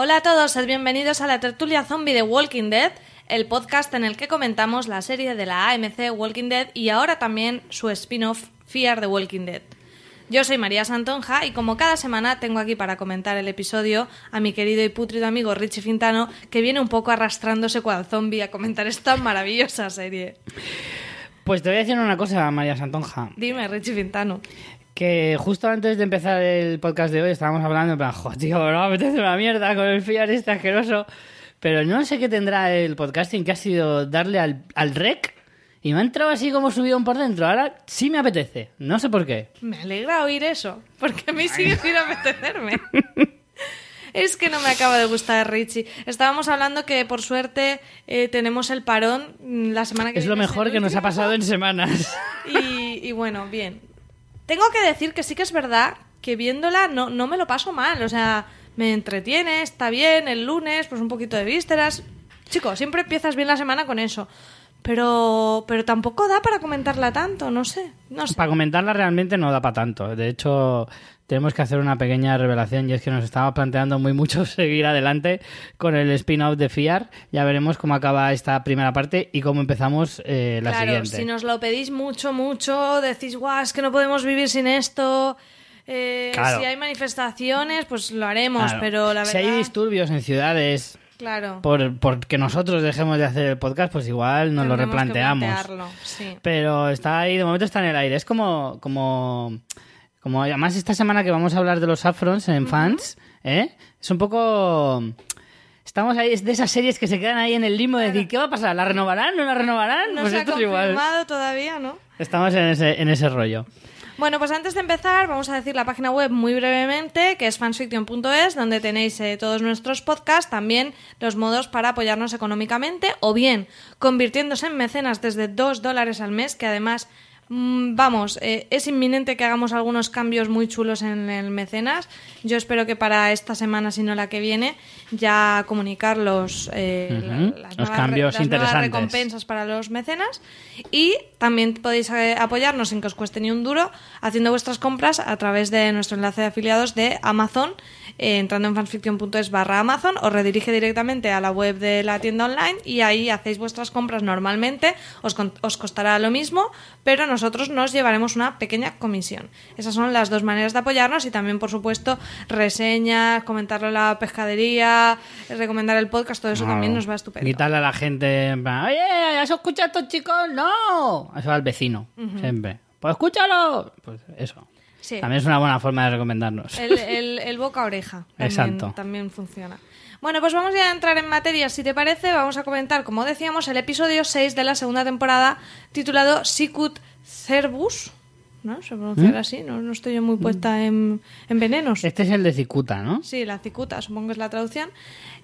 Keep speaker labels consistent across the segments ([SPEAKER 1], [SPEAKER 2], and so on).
[SPEAKER 1] Hola a todos, sed bienvenidos a la tertulia zombie de Walking Dead, el podcast en el que comentamos la serie de la AMC Walking Dead y ahora también su spin-off Fear the Walking Dead. Yo soy María Santonja y como cada semana tengo aquí para comentar el episodio a mi querido y putrido amigo Richie Fintano, que viene un poco arrastrándose cual zombie a comentar esta maravillosa serie.
[SPEAKER 2] Pues te voy a decir una cosa, María Santonja.
[SPEAKER 1] Dime, Richie Fintano.
[SPEAKER 2] Que justo antes de empezar el podcast de hoy estábamos hablando, en plan, "Jo, tío, no me apetece una mierda con el fiar este asqueroso. Pero no sé qué tendrá el podcasting que ha sido darle al, al rec y me ha entrado así como subidón por dentro. Ahora sí me apetece. No sé por qué.
[SPEAKER 1] Me alegra oír eso, porque a mí sigue sin apetecerme. Es que no me acaba de gustar Richie. Estábamos hablando que por suerte eh, tenemos el parón mm, la semana que
[SPEAKER 2] Es lo
[SPEAKER 1] viene.
[SPEAKER 2] mejor
[SPEAKER 1] el
[SPEAKER 2] que nos ha pasado en semanas.
[SPEAKER 1] Y, y bueno, bien. Tengo que decir que sí que es verdad que viéndola no, no me lo paso mal. O sea, me entretiene, está bien, el lunes, pues un poquito de vísceras. Chico, siempre empiezas bien la semana con eso. Pero, pero tampoco da para comentarla tanto, no sé. No sé.
[SPEAKER 2] Para comentarla realmente no da para tanto. De hecho, tenemos que hacer una pequeña revelación y es que nos estaba planteando muy mucho seguir adelante con el spin-off de Fiar. Ya veremos cómo acaba esta primera parte y cómo empezamos eh, la
[SPEAKER 1] claro,
[SPEAKER 2] siguiente.
[SPEAKER 1] si nos lo pedís mucho, mucho, decís, guau, es que no podemos vivir sin esto. eh,
[SPEAKER 2] Claro.
[SPEAKER 1] Si hay manifestaciones, pues lo haremos,
[SPEAKER 2] Claro.
[SPEAKER 1] pero la
[SPEAKER 2] Si
[SPEAKER 1] verdad.
[SPEAKER 2] hay disturbios en ciudades
[SPEAKER 1] Claro.
[SPEAKER 2] por porque nosotros dejemos de hacer el podcast, pues igual nos lo
[SPEAKER 1] tendremos
[SPEAKER 2] replanteamos.
[SPEAKER 1] sí.
[SPEAKER 2] Pero está ahí, de momento está en el aire. Es como, como, como además esta semana que vamos a hablar de los Afrons en fans, ¿eh? Es un poco... Estamos ahí, es de esas series que se quedan ahí en el limbo de decir, ¿qué va a pasar? ¿La renovarán? ¿No la renovarán?
[SPEAKER 1] No
[SPEAKER 2] pues
[SPEAKER 1] se ha
[SPEAKER 2] es
[SPEAKER 1] confirmado todavía, ¿no?
[SPEAKER 2] Estamos en ese, en ese rollo.
[SPEAKER 1] Bueno, pues antes de empezar, vamos a decir la página web muy brevemente, que es fansfiction.es, donde tenéis eh, todos nuestros podcasts, también los modos para apoyarnos económicamente, o bien convirtiéndose en mecenas desde 2 dólares al mes, que además, vamos, eh, es inminente que hagamos algunos cambios muy chulos en el mecenas. Yo espero que para esta semana, si no la que viene, ya comunicar los, eh,
[SPEAKER 2] Ujú,
[SPEAKER 1] la-
[SPEAKER 2] los
[SPEAKER 1] las nuevas,
[SPEAKER 2] cambios
[SPEAKER 1] las nuevas recompensas para los mecenas. Y también podéis eh, apoyarnos sin que os cueste ni un duro haciendo vuestras compras a través de nuestro enlace de afiliados de Amazon eh, entrando en fanfiction.es barra Amazon os redirige directamente a la web de la tienda online y ahí hacéis vuestras compras normalmente. Os, con- os costará lo mismo pero nosotros nos llevaremos una pequeña comisión esas son las dos maneras de apoyarnos y también por supuesto reseñas comentarlo en la pescadería recomendar el podcast todo eso también nos va estupendo
[SPEAKER 2] Gritarle a la gente, oye, ¿has escuchado a estos chicos? ¡No! Eso al vecino, siempre. Pues escúchalo. Pues eso.
[SPEAKER 1] Sí.
[SPEAKER 2] También es una buena forma de recomendarnos.
[SPEAKER 1] El, el- el boca a oreja también,
[SPEAKER 2] Exacto.
[SPEAKER 1] también funciona. Bueno, pues vamos ya a entrar en materia. Si te parece, vamos a comentar, como decíamos, el episodio 6 de la segunda temporada titulado Sicut Cervus. ¿No? Se pronunciará así, no, no estoy yo muy puesta en, en venenos.
[SPEAKER 2] Este es el de Cicuta, ¿no?
[SPEAKER 1] Sí, la cicuta, supongo que es la traducción.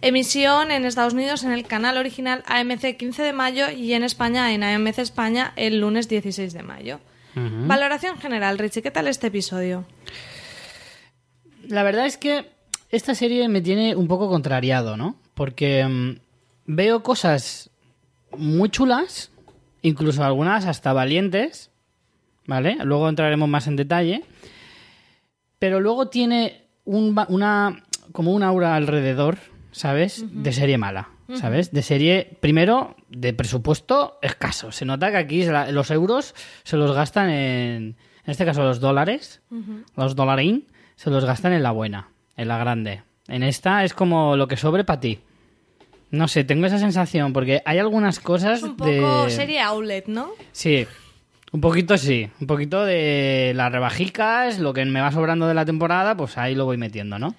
[SPEAKER 1] Emisión en Estados Unidos en el canal original AMC 15 de mayo y en España en AMC España el lunes 16 de mayo. Valoración general, Richie, ¿qué tal este episodio?
[SPEAKER 2] La verdad es que esta serie me tiene un poco contrariado, ¿no? Porque mm, veo cosas muy chulas, incluso algunas hasta valientes, ¿vale? Luego entraremos más en detalle. Pero luego tiene un, una como un aura alrededor, ¿sabes? De serie mala, ¿sabes? De serie, primero, de presupuesto escaso. Se nota que aquí la- los euros se los gastan en, en este caso los dólares, los dolarín, se los gastan en la buena, en la grande. En esta es como lo que sobre para ti. No sé, tengo esa sensación porque hay algunas cosas
[SPEAKER 1] Es un poco
[SPEAKER 2] de...
[SPEAKER 1] serie outlet, ¿no?
[SPEAKER 2] Sí, un poquito sí. Un poquito de las rebajicas, lo que me va sobrando de la temporada, pues ahí lo voy metiendo, ¿no?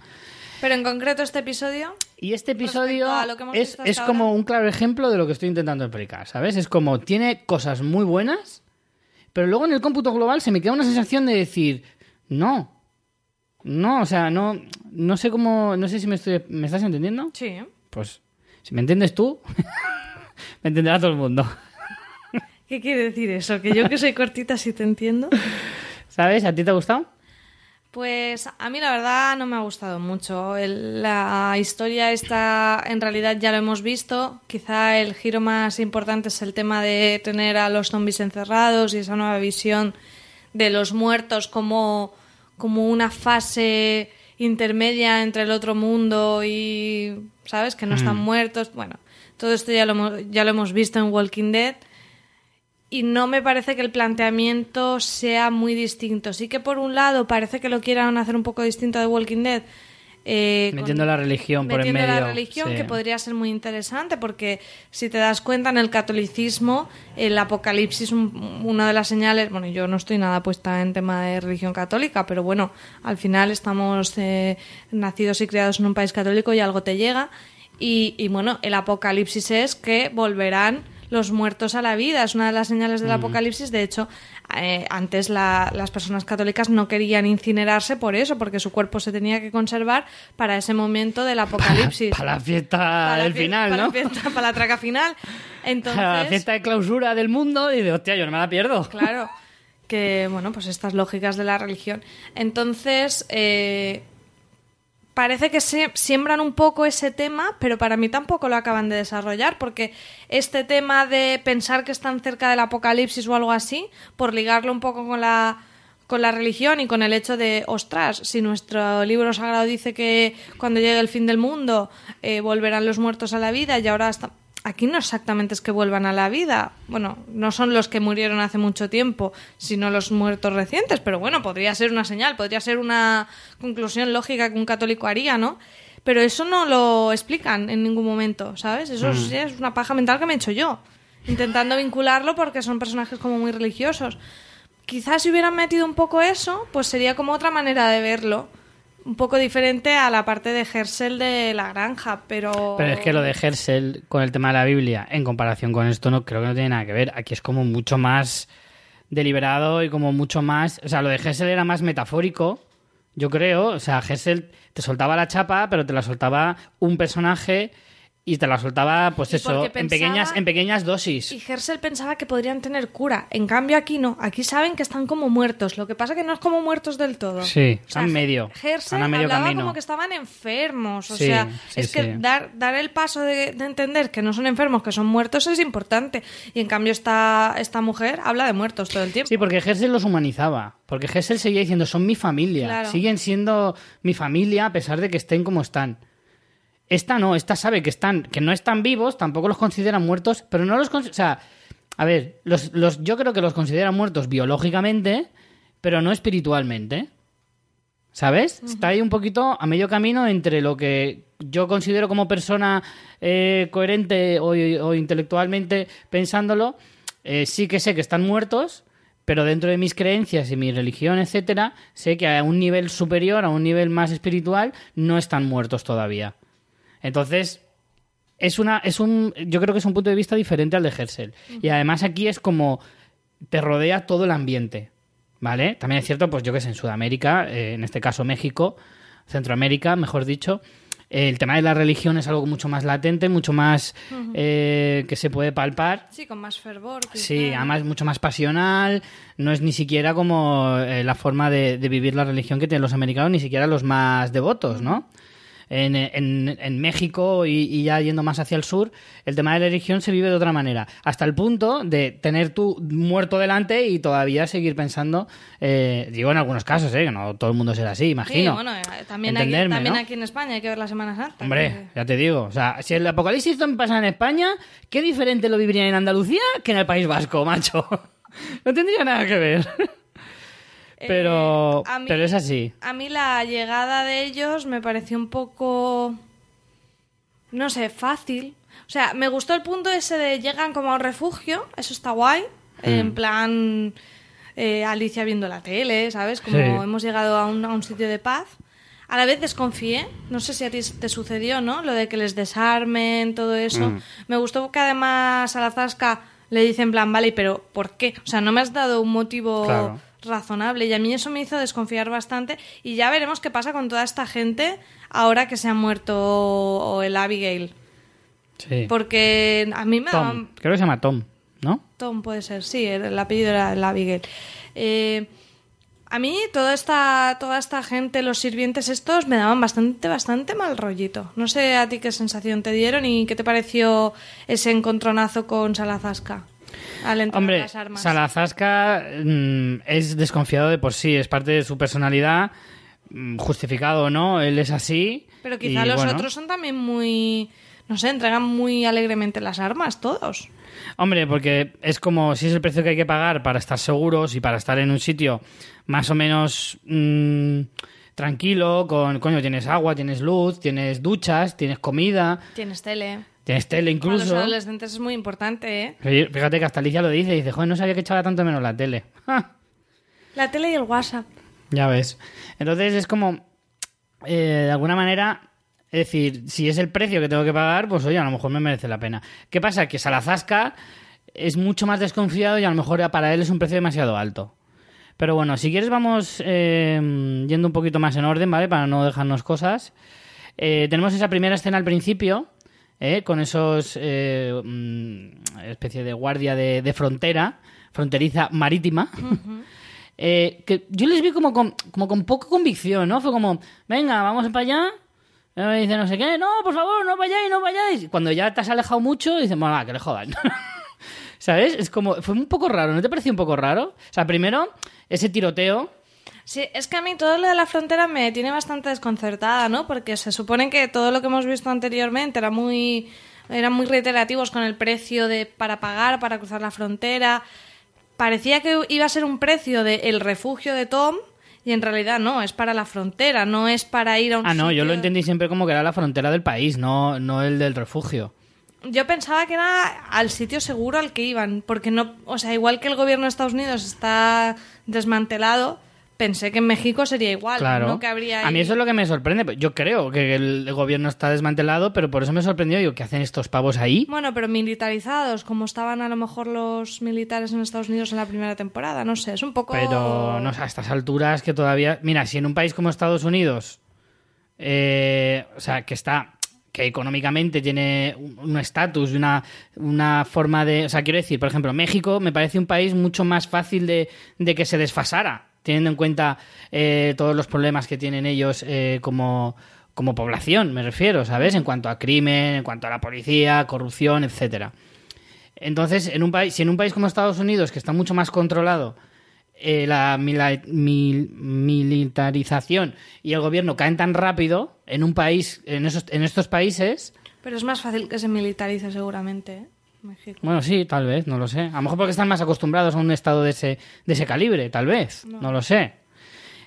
[SPEAKER 1] Pero en concreto este episodio,
[SPEAKER 2] Y este episodio es, es como
[SPEAKER 1] ahora.
[SPEAKER 2] un claro ejemplo de lo que estoy intentando explicar, ¿sabes? Es como tiene cosas muy buenas, pero luego en el cómputo global se me queda una sensación de decir, no, no, o sea, no, no sé cómo, no sé si me estoy, ¿me estás entendiendo?
[SPEAKER 1] sí.
[SPEAKER 2] Pues si me entiendes tú, me entenderá todo el mundo.
[SPEAKER 1] ¿Qué quiere decir eso? Que yo que soy cortita sí te entiendo.
[SPEAKER 2] ¿Sabes? ¿A ti te ha gustado?
[SPEAKER 1] Pues a mí la verdad no me ha gustado mucho. El- la historia está, en realidad ya lo hemos visto. Quizá el giro más importante es el tema de tener a los zombies encerrados y esa nueva visión de los muertos como, como una fase intermedia entre el otro mundo y, ¿sabes? Que no están muertos. Bueno, todo esto ya lo, ya lo hemos visto en Walking Dead. Y no me parece que el planteamiento sea muy distinto. Sí que por un lado parece que lo quieran hacer un poco distinto de Walking Dead. eh, con-
[SPEAKER 2] Metiendo la religión por en
[SPEAKER 1] metiendo
[SPEAKER 2] medio.
[SPEAKER 1] la religión,
[SPEAKER 2] sí.
[SPEAKER 1] que podría ser muy interesante, porque si te das cuenta, en el catolicismo, el apocalipsis, un- una de las señales, bueno, yo no estoy nada puesta en tema de religión católica, pero bueno, al final estamos eh, nacidos y criados en un país católico y algo te llega. Y, y, bueno, el apocalipsis es que volverán los muertos a la vida. Es una de las señales del apocalipsis. De hecho, eh, antes la- las personas católicas no querían incinerarse por eso, porque su cuerpo se tenía que conservar para ese momento del apocalipsis.
[SPEAKER 2] Para la fiesta
[SPEAKER 1] Para la
[SPEAKER 2] del final,
[SPEAKER 1] para
[SPEAKER 2] ¿no?
[SPEAKER 1] la fiesta- para la traca final. Entonces,
[SPEAKER 2] Para la fiesta de clausura del mundo y de hostia, yo no me la pierdo.
[SPEAKER 1] Claro, que bueno, pues estas lógicas de la religión. Entonces, eh, parece que siembran un poco ese tema, pero para mí tampoco lo acaban de desarrollar, porque este tema de pensar que están cerca del apocalipsis o algo así, por ligarlo un poco con la con la religión y con el hecho de, ostras, si nuestro libro sagrado dice que cuando llegue el fin del mundo eh, volverán los muertos a la vida y ahora está... Aquí no exactamente es que vuelvan a la vida. Bueno, no son los que murieron hace mucho tiempo, sino los muertos recientes, pero bueno, podría ser una señal, podría ser una conclusión lógica que un católico haría, ¿no? Pero eso no lo explican en ningún momento, ¿sabes? Eso es- es una paja mental que me he hecho yo, intentando vincularlo porque son personajes como muy religiosos. Quizás si hubieran metido un poco eso, pues sería como otra manera de verlo. Un poco diferente a la parte de Hersel de la granja, pero...
[SPEAKER 2] Pero es que lo de Hersel con el tema de la Biblia, en comparación con esto, no creo que no tiene nada que ver. Aquí es como mucho más deliberado y como mucho más. O sea, lo de Hersel era más metafórico, yo creo. O sea, Hersel te soltaba la chapa, pero te la soltaba un personaje y te la soltaba, pues
[SPEAKER 1] Y
[SPEAKER 2] eso, en pequeñas, en pequeñas dosis.
[SPEAKER 1] Y Hersel pensaba que podrían tener cura. En cambio, aquí no. Aquí saben que están como muertos. Lo que pasa que no es como muertos del todo.
[SPEAKER 2] Sí,
[SPEAKER 1] O sea,
[SPEAKER 2] están medio. Están a medio
[SPEAKER 1] hablaba
[SPEAKER 2] camino.
[SPEAKER 1] como que estaban enfermos. O
[SPEAKER 2] Sí,
[SPEAKER 1] sea,
[SPEAKER 2] sí,
[SPEAKER 1] es que dar, dar el paso de, de entender que no son enfermos, que son muertos, es importante. Y en cambio, esta, esta mujer habla de muertos todo el tiempo.
[SPEAKER 2] Sí, porque Hersel los humanizaba. Porque Hersel seguía diciendo, son mi familia.
[SPEAKER 1] Claro.
[SPEAKER 2] Siguen siendo mi familia a pesar de que estén como están. Esta no, esta sabe que están, que no están vivos, tampoco los consideran muertos, pero no los o sea, a ver, los, los, yo creo que los consideran muertos biológicamente, pero no espiritualmente. ¿Sabes? Está ahí un poquito a medio camino entre lo que yo considero como persona eh, coherente o, o intelectualmente pensándolo. eh, sí que sé que están muertos, pero dentro de mis creencias y mi religión, etcétera, sé que a un nivel superior, a un nivel más espiritual, no están muertos todavía. Entonces, es una, es un, yo creo que es un punto de vista diferente al de Hersel. Y además aquí es como te rodea todo el ambiente, ¿vale? También es cierto, pues yo que sé, en Sudamérica, eh, en este caso México, Centroamérica, mejor dicho, el tema de la religión es algo mucho más latente, mucho más eh, que se puede palpar.
[SPEAKER 1] Sí, con más fervor. quizá.
[SPEAKER 2] Sí, además mucho más pasional, no es ni siquiera como eh, la forma de, de vivir la religión que tienen los americanos, ni siquiera los más devotos, ¿no? En, en- en México y, y ya yendo más hacia el sur, el tema de la religión se vive de otra manera, hasta el punto de tener tú muerto delante y todavía seguir pensando, eh, digo en algunos casos, ¿eh? que no todo el mundo será así,
[SPEAKER 1] Sí,
[SPEAKER 2] imagino.
[SPEAKER 1] bueno, eh, también, aquí,
[SPEAKER 2] Entenderme,
[SPEAKER 1] también
[SPEAKER 2] ¿no?
[SPEAKER 1] aquí en España hay que ver la Semana Santa.
[SPEAKER 2] Hombre,
[SPEAKER 1] que-
[SPEAKER 2] ya te digo. O sea, si el apocalipsis pasa en España, ¿qué diferente lo viviría en Andalucía que en el País Vasco, macho? No tendría nada que ver. Pero,
[SPEAKER 1] Eh, mí-
[SPEAKER 2] pero es así.
[SPEAKER 1] A mí la llegada de ellos me pareció un poco, no sé, fácil. O sea, me gustó el punto ese de llegan como a un refugio, eso está guay.
[SPEAKER 2] Hmm.
[SPEAKER 1] En plan, eh, Alicia viendo la tele, ¿sabes? Como
[SPEAKER 2] Sí.
[SPEAKER 1] hemos llegado a un, a un sitio de paz. A la vez desconfié, no sé si a ti te sucedió, ¿no? Lo de que les desarmen, todo eso.
[SPEAKER 2] Mm.
[SPEAKER 1] Me gustó que además a la Zasca le dice en plan, vale, pero ¿por qué? O sea, no me has dado un motivo
[SPEAKER 2] Claro.
[SPEAKER 1] Razonable y a mí eso me hizo desconfiar bastante y ya veremos qué pasa con toda esta gente ahora que se ha muerto o el Abigail.
[SPEAKER 2] Sí.
[SPEAKER 1] Porque a mí me
[SPEAKER 2] Tom.
[SPEAKER 1] daban...
[SPEAKER 2] Creo que se llama Tom, ¿no?
[SPEAKER 1] Tom puede ser, sí, el, el apellido era el Abigail. Eh, a mí toda esta, toda esta gente, los sirvientes estos, me daban bastante, bastante mal rollito. No sé a ti qué sensación te dieron y qué te pareció ese encontronazo con Salazasca al entrar
[SPEAKER 2] Hombre,
[SPEAKER 1] las armas.
[SPEAKER 2] Salazasca mm, es desconfiado de por sí, es parte de su personalidad. mm, justificado o no, él es así.
[SPEAKER 1] Pero quizá
[SPEAKER 2] y,
[SPEAKER 1] los
[SPEAKER 2] bueno.
[SPEAKER 1] otros son también muy... No sé, entregan muy alegremente las armas todos.
[SPEAKER 2] Hombre, porque es como si es el precio que hay que pagar para estar seguros y para estar en un sitio más o menos mm, tranquilo, con, coño, tienes agua, tienes luz, tienes duchas, tienes comida,
[SPEAKER 1] Tienes tele.
[SPEAKER 2] Tienes tele
[SPEAKER 1] Para los
[SPEAKER 2] incluso.
[SPEAKER 1] adolescentes es muy importante, ¿eh?
[SPEAKER 2] Fíjate que hasta Alicia lo dice, dice, joder, no sabía que echaba tanto menos la tele.
[SPEAKER 1] La tele y el WhatsApp.
[SPEAKER 2] Ya ves. Entonces es como, eh, de alguna manera, es decir, si es el precio que tengo que pagar, pues oye, a lo mejor me merece la pena. ¿Qué pasa? Que Salazasca es mucho más desconfiado y a lo mejor para él es un precio demasiado alto. Pero bueno, si quieres vamos eh, yendo un poquito más en orden, ¿vale? Para no dejarnos cosas. Eh, tenemos esa primera escena al principio, ¿eh? con esos eh, mm, especie de guardia de, de frontera, fronteriza marítima. Eh, que yo les vi como con, como con poca convicción, ¿no? Fue como, venga, vamos para allá. Y me dice no sé qué, no, por favor, no vayáis, no vayáis. Cuando ya te has alejado mucho, dicen, bueno, va, que le jodan. ¿Sabes? Es como, fue un poco raro, ¿no te pareció un poco raro? O sea, primero, ese tiroteo.
[SPEAKER 1] Sí, es que a mí todo lo de la frontera me tiene bastante desconcertada, ¿no? Porque se supone que todo lo que hemos visto anteriormente era muy eran muy reiterativos con el precio de para pagar para cruzar la frontera. Parecía que iba a ser un precio de el refugio de Tom y en realidad no, es para la frontera, no es para ir a un
[SPEAKER 2] Ah, no, yo lo entendí siempre como que era la frontera del país, no, no el del refugio.
[SPEAKER 1] Yo pensaba que era al sitio seguro al que iban, porque no, o sea, igual que el gobierno de Estados Unidos está desmantelado, pensé que en México sería igual,
[SPEAKER 2] Claro.
[SPEAKER 1] no que habría
[SPEAKER 2] A mí eso es lo que me sorprende. Yo creo que el gobierno está desmantelado, pero por eso me sorprendió. Digo, ¿qué hacen estos pavos ahí?
[SPEAKER 1] Bueno, pero militarizados, como estaban a lo mejor los militares en Estados Unidos en la primera temporada, no sé, es un poco...
[SPEAKER 2] Pero no sé, a estas alturas que todavía. Mira, si en un país como Estados Unidos, eh, o sea, que está. que económicamente tiene un estatus y una, una forma de. O sea, quiero decir, por ejemplo, México me parece un país mucho más fácil de, de que se desfasara, teniendo en cuenta eh, todos los problemas que tienen ellos eh, como, como población, me refiero, ¿sabes? En cuanto a crimen, en cuanto a la policía, corrupción, etcétera. Entonces, en un país, si en un país como Estados Unidos, que está mucho más controlado, eh, la militarización y el gobierno caen tan rápido en un país, en, esos, en estos países,
[SPEAKER 1] Pero es más fácil que se militarice seguramente, ¿eh? México.
[SPEAKER 2] bueno, sí, tal vez, no lo sé. A lo mejor porque están más acostumbrados a un estado de ese, de ese calibre, tal vez, no. lo sé.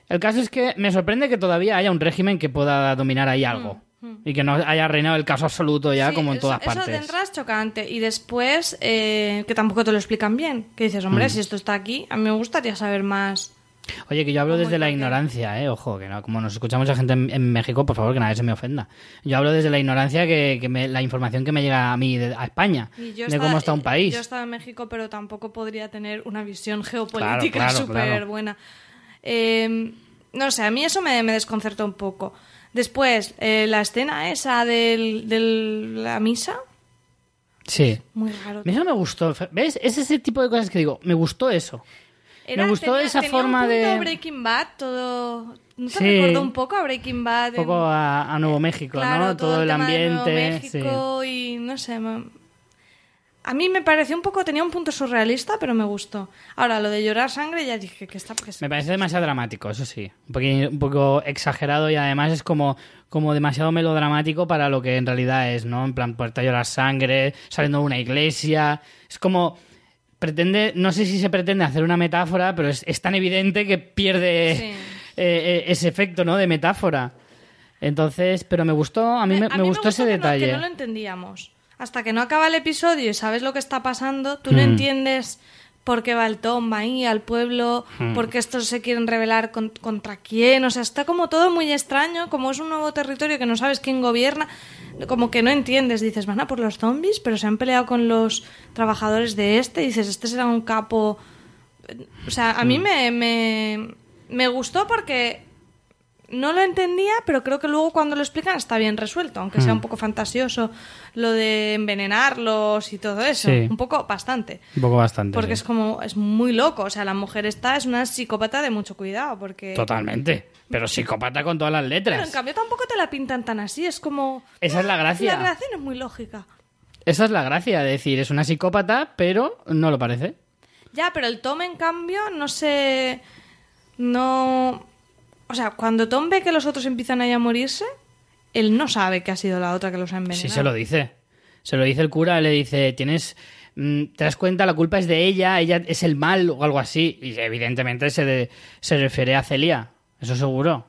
[SPEAKER 2] El caso es que me sorprende que todavía haya un régimen que pueda dominar ahí algo. Y que no haya reinado el caso absoluto ya
[SPEAKER 1] Sí,
[SPEAKER 2] como en
[SPEAKER 1] eso-
[SPEAKER 2] todas
[SPEAKER 1] Eso
[SPEAKER 2] partes.
[SPEAKER 1] de entrada es chocante. Y después, eh, que tampoco te lo explican bien. Que dices, hombre,
[SPEAKER 2] Mm.
[SPEAKER 1] si esto está aquí, a mí me gustaría saber más.
[SPEAKER 2] Oye, que yo hablo
[SPEAKER 1] ¿Cómo
[SPEAKER 2] desde la ignorancia, ¿eh? Ojo, que no, como nos escucha mucha gente en, en México, por favor, que nadie se me ofenda. Yo hablo desde la ignorancia que, que me- la información que me llega a mí, de- a España, de
[SPEAKER 1] estaba-
[SPEAKER 2] cómo está un país.
[SPEAKER 1] Yo estaba en México, pero tampoco podría tener una visión geopolítica
[SPEAKER 2] Claro, claro,
[SPEAKER 1] súper
[SPEAKER 2] claro.
[SPEAKER 1] buena. Eh, no sé, a mí eso me, me desconcertó un poco. Después, eh, la escena esa de la misa,
[SPEAKER 2] Sí.
[SPEAKER 1] muy raro.
[SPEAKER 2] A eso me gustó. ¿Ves? Es ese tipo de cosas que digo, me gustó eso.
[SPEAKER 1] Era-
[SPEAKER 2] me gustó
[SPEAKER 1] tenía-
[SPEAKER 2] esa
[SPEAKER 1] tenía
[SPEAKER 2] forma
[SPEAKER 1] un punto
[SPEAKER 2] de-
[SPEAKER 1] Breaking Bad, todo... ¿No te
[SPEAKER 2] Sí.
[SPEAKER 1] recordó un poco a Breaking Bad?
[SPEAKER 2] Un poco a, a Nuevo México,
[SPEAKER 1] Claro,
[SPEAKER 2] ¿no? Todo, el
[SPEAKER 1] tema de Nuevo
[SPEAKER 2] ambiente. sí.
[SPEAKER 1] México y no sé. me- A mí me pareció un poco, tenía un punto surrealista, pero me gustó. Ahora, lo de llorar sangre, ya dije que está. Que
[SPEAKER 2] Me parece demasiado dramático, eso sí. Un, un poco exagerado y además es como, como demasiado melodramático para lo que en realidad es, ¿no? En plan, puerta a llorar sangre, saliendo de una iglesia. Es como. Pretende. No sé si se pretende hacer una metáfora, pero es, es tan evidente que pierde
[SPEAKER 1] Sí.
[SPEAKER 2] eh, eh, ese efecto, ¿no? De metáfora. Entonces, pero me gustó, a mí me,
[SPEAKER 1] A
[SPEAKER 2] me gustó ese
[SPEAKER 1] que no-
[SPEAKER 2] detalle.
[SPEAKER 1] que no lo entendíamos. Hasta que no acaba el episodio y sabes lo que está pasando, tú no
[SPEAKER 2] Mm.
[SPEAKER 1] entiendes por qué va el Tom ahí al pueblo,
[SPEAKER 2] Mm.
[SPEAKER 1] por qué estos se quieren rebelar con- contra quién. O sea, está como todo muy extraño, como es un nuevo territorio que no sabes quién gobierna. Como que no entiendes, dices, van a por los zombies, pero se han peleado con los trabajadores de este. Dices, este será un capo. O sea, a mí me, me, me gustó porque no lo entendía, pero creo que luego cuando lo explican está bien resuelto, aunque
[SPEAKER 2] Mm.
[SPEAKER 1] sea un poco fantasioso lo de envenenarlos y todo eso.
[SPEAKER 2] Sí.
[SPEAKER 1] Un poco bastante.
[SPEAKER 2] Un poco bastante.
[SPEAKER 1] Porque
[SPEAKER 2] sí.
[SPEAKER 1] es como, es muy loco. O sea, la mujer esta es una psicópata de mucho cuidado. Porque.
[SPEAKER 2] Totalmente. Pero psicópata con todas las
[SPEAKER 1] Pero
[SPEAKER 2] letras.
[SPEAKER 1] en cambio tampoco te la pintan tan así. Es como.
[SPEAKER 2] Esa es la gracia.
[SPEAKER 1] La relación es muy lógica.
[SPEAKER 2] Esa es la gracia, de decir, es una psicópata, pero no lo parece.
[SPEAKER 1] Ya, pero el Tom, en cambio, no sé. No. O sea, cuando Tom ve que los otros empiezan ahí a morirse, él no sabe que ha sido la otra que los ha envenenado.
[SPEAKER 2] Sí, se lo dice. Se lo dice el cura, le dice, tienes... mm, ¿Te das cuenta? La culpa es de ella, ella es el mal o algo así. Y evidentemente se, de- se refiere a Celia, eso seguro.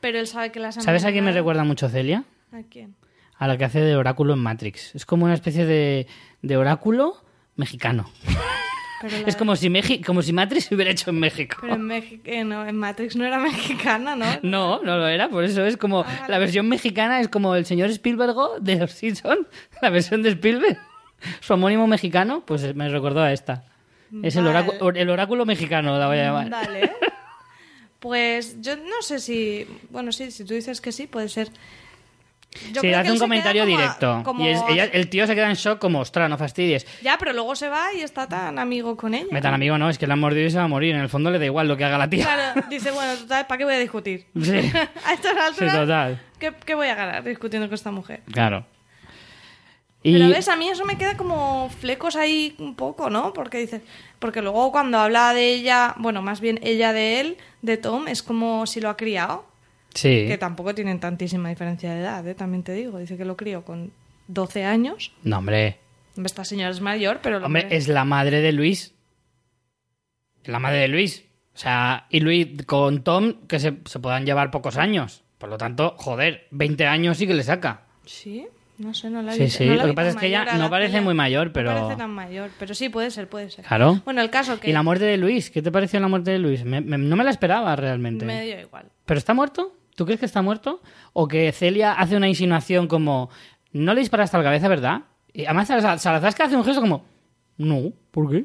[SPEAKER 1] Pero él sabe que las ha
[SPEAKER 2] ¿Sabes a quién me recuerda mucho Celia?
[SPEAKER 1] ¿A quién?
[SPEAKER 2] A la que hace de oráculo en Matrix. Es como una especie de, de oráculo mexicano.
[SPEAKER 1] Pero la-
[SPEAKER 2] Es como si, Mexi- como si Matrix se hubiera hecho en México.
[SPEAKER 1] Pero en, México, eh, no, en Matrix no era mexicana, ¿no?
[SPEAKER 2] No, no lo era, por eso es como
[SPEAKER 1] Ah,
[SPEAKER 2] la versión mexicana es como el señor Spielberg de los Simpsons, la versión de Spielberg, su homónimo mexicano, pues me recordó a esta. Es el oráculo, el oráculo mexicano, la voy a llamar.
[SPEAKER 1] Vale. Pues yo no sé si. Bueno, sí, si tú dices que sí, puede ser. Yo
[SPEAKER 2] sí,
[SPEAKER 1] creo
[SPEAKER 2] hace un comentario
[SPEAKER 1] como-
[SPEAKER 2] directo.
[SPEAKER 1] como-
[SPEAKER 2] Y es- ella- el tío se queda en shock como, ostras, no fastidies.
[SPEAKER 1] Ya, pero luego se va y está tan amigo con ella.
[SPEAKER 2] Metan amigo, no, es que le han mordido y se va a morir. En el fondo le da igual lo que haga la tía.
[SPEAKER 1] Claro, dice, bueno, total, ¿para qué voy a discutir?
[SPEAKER 2] Sí.
[SPEAKER 1] a estas
[SPEAKER 2] Sí,
[SPEAKER 1] alturas,
[SPEAKER 2] total.
[SPEAKER 1] ¿qué, qué voy a ganar discutiendo con esta mujer?
[SPEAKER 2] Claro. Y
[SPEAKER 1] Pero ves, a mí eso me queda como flecos ahí un poco, ¿no? Porque dices, porque luego cuando habla de ella, bueno, más bien ella de él, de Tom, es como si lo ha criado,
[SPEAKER 2] sí.
[SPEAKER 1] que tampoco tienen tantísima diferencia de edad, ¿eh? también te digo, dice que lo crió con 12 años,
[SPEAKER 2] No, hombre.
[SPEAKER 1] esta señora es mayor, pero el
[SPEAKER 2] Hombre, es la madre de Luis. La madre de Luis. O sea, y Luis con Tom, que se, se puedan llevar pocos años. Por lo tanto, joder, 20 años sí que le saca.
[SPEAKER 1] Sí, no sé, no la he
[SPEAKER 2] Sí,
[SPEAKER 1] visto-
[SPEAKER 2] sí,
[SPEAKER 1] no la
[SPEAKER 2] lo que pasa es que ella no parece muy mayor, pero-
[SPEAKER 1] No parece tan mayor, pero sí, puede ser, puede ser.
[SPEAKER 2] Claro.
[SPEAKER 1] Bueno, el caso que
[SPEAKER 2] ¿Y la muerte de Luis? ¿Qué te pareció la muerte de Luis? Me- me- no me la esperaba realmente.
[SPEAKER 1] me dio igual.
[SPEAKER 2] ¿Pero está muerto? ¿Tú crees que está muerto? ¿O que Celia hace una insinuación como, no le disparaste a la cabeza, verdad? Y además Sal- Salazar hace un gesto como, no, ¿por qué?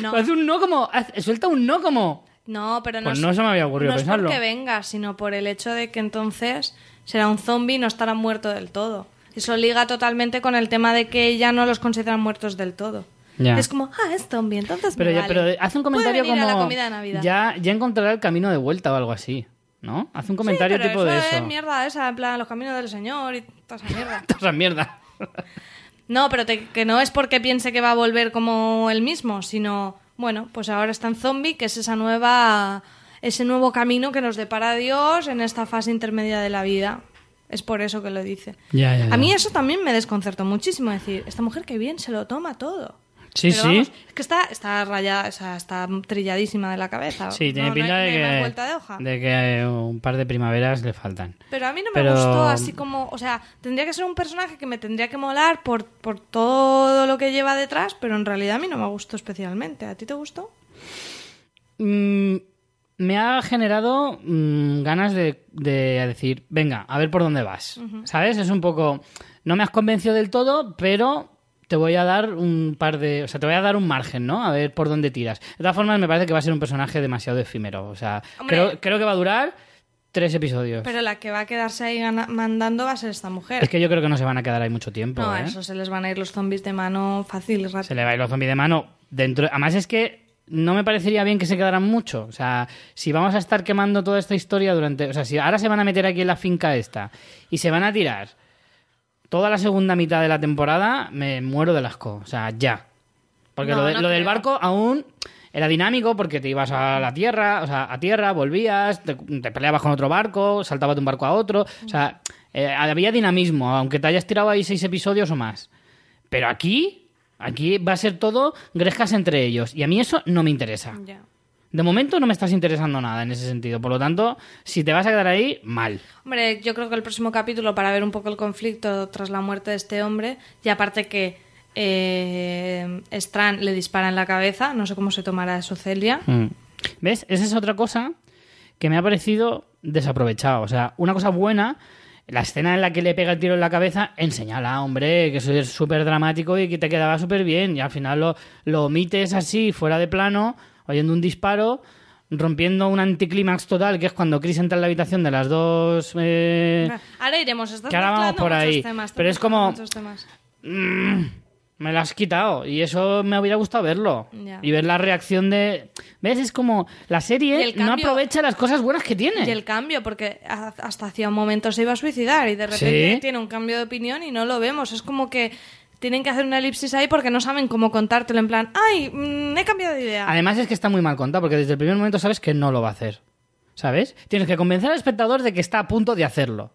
[SPEAKER 1] No.
[SPEAKER 2] hace un no como, suelta un no como...
[SPEAKER 1] No, pero no
[SPEAKER 2] Pues
[SPEAKER 1] es-
[SPEAKER 2] no se me había ocurrido
[SPEAKER 1] no
[SPEAKER 2] pensarlo.
[SPEAKER 1] es porque venga, sino por el hecho de que entonces será un zombie y no estará muerto del todo. Eso liga totalmente con el tema de que ya no los consideran muertos del todo.
[SPEAKER 2] Ya.
[SPEAKER 1] Es como, ah, es zombie, entonces
[SPEAKER 2] Pero,
[SPEAKER 1] me
[SPEAKER 2] ya-
[SPEAKER 1] vale.
[SPEAKER 2] pero hace un comentario como...
[SPEAKER 1] a la comida de Navidad.
[SPEAKER 2] Ya, ya encontrará el camino de vuelta o algo así, ¿no? Hace un
[SPEAKER 1] Sí,
[SPEAKER 2] comentario
[SPEAKER 1] pero
[SPEAKER 2] tipo de
[SPEAKER 1] eso
[SPEAKER 2] eso.
[SPEAKER 1] es mierda esa, en plan, los caminos del Señor y toda esa mierda.
[SPEAKER 2] Toda esa mierda.
[SPEAKER 1] No, pero te- que no es porque piense que va a volver como él mismo, sino, bueno, pues ahora está en zombie, que es esa nueva, ese nuevo camino que nos depara Dios en esta fase intermedia de la vida. Es por eso que lo dice.
[SPEAKER 2] Ya, ya, ya.
[SPEAKER 1] A mí eso también me desconcertó muchísimo, decir, esta mujer que bien se lo toma todo.
[SPEAKER 2] Sí,
[SPEAKER 1] Pero
[SPEAKER 2] sí.
[SPEAKER 1] vamos, es que está, está rayada, o sea, está trilladísima de la cabeza.
[SPEAKER 2] Sí, tiene
[SPEAKER 1] No, no hay-
[SPEAKER 2] pinta
[SPEAKER 1] no
[SPEAKER 2] de, que,
[SPEAKER 1] vuelta de hoja.
[SPEAKER 2] de que un par de primaveras le faltan.
[SPEAKER 1] Pero a mí no me
[SPEAKER 2] Pero-
[SPEAKER 1] gustó así como, o sea, tendría que ser un personaje que me tendría que molar por, por todo lo que lleva detrás, pero en realidad a mí no me gustó especialmente. ¿A ti te gustó?
[SPEAKER 2] Mm, me ha generado mm, ganas de, de decir, venga, a ver por dónde vas. ¿Sabes? Es un poco. No me has convencido del todo, pero te voy a dar un par de. O sea, te voy a dar un margen, ¿no? A ver por dónde tiras. De todas formas, me parece que va a ser un personaje demasiado efímero. O sea,
[SPEAKER 1] Hombre.
[SPEAKER 2] creo, creo que va a durar tres episodios.
[SPEAKER 1] Pero la que va a quedarse ahí mandando va a ser esta mujer.
[SPEAKER 2] Es que yo creo que no se van a quedar ahí mucho tiempo.
[SPEAKER 1] no,
[SPEAKER 2] ¿eh?
[SPEAKER 1] eso se les van a ir los zombies de mano fácil y
[SPEAKER 2] Se
[SPEAKER 1] rápido.
[SPEAKER 2] le va a ir los zombies de mano dentro. Además es que no me parecería bien que se quedaran mucho. O sea, si vamos a estar quemando toda esta historia durante. O sea, si ahora se van a meter aquí en la finca esta y se van a tirar toda la segunda mitad de la temporada, me muero del asco. O sea, ya. Porque
[SPEAKER 1] No,
[SPEAKER 2] lo, de-
[SPEAKER 1] no
[SPEAKER 2] lo del barco aún era dinámico porque te ibas a la tierra, o sea, a tierra, volvías, te, te peleabas con otro barco, saltabas de un barco a otro. O sea, eh, había dinamismo, aunque te hayas tirado ahí seis episodios o más. Pero aquí, aquí va a ser todo grescas entre ellos. Y a mí eso no me interesa.
[SPEAKER 1] Ya.
[SPEAKER 2] De momento no me estás interesando nada en ese sentido. Por lo tanto, si te vas a quedar ahí, mal.
[SPEAKER 1] Hombre, yo creo que el próximo capítulo, para ver un poco el conflicto tras la muerte de este hombre, y aparte que eh, Strand le dispara en la cabeza, no sé cómo se tomará eso Celia.
[SPEAKER 2] Mm. ¿Ves? Esa es otra cosa que me ha parecido desaprovechado. O sea, una cosa buena, la escena en la que le pega el tiro en la cabeza, enseñala, hombre, que eso es súper dramático y que te quedaba súper bien. Y al final lo, lo omites así, fuera de plano, oyendo un disparo, rompiendo un anticlímax total, que es cuando Chris entra en la habitación de las dos... eh,
[SPEAKER 1] Ahora iremos, estás
[SPEAKER 2] que ahora vamos por ahí.
[SPEAKER 1] temas,
[SPEAKER 2] Pero es como-. Mm, me lo has quitado y eso me hubiera gustado verlo
[SPEAKER 1] Ya.
[SPEAKER 2] y ver la reacción de ves es como la serie no aprovecha las cosas buenas que tiene
[SPEAKER 1] Y el cambio, porque ha- hasta hacía un momento se iba a suicidar y de repente
[SPEAKER 2] Sí.
[SPEAKER 1] tiene un cambio de opinión y no lo vemos. Es como que tienen que hacer una elipsis ahí porque no saben cómo contártelo en plan, ay, mm, he cambiado de idea.
[SPEAKER 2] además es que está muy mal contado porque desde el primer momento sabes que no lo va a hacer ¿sabes? Tienes que convencer al espectador de que está a punto de hacerlo,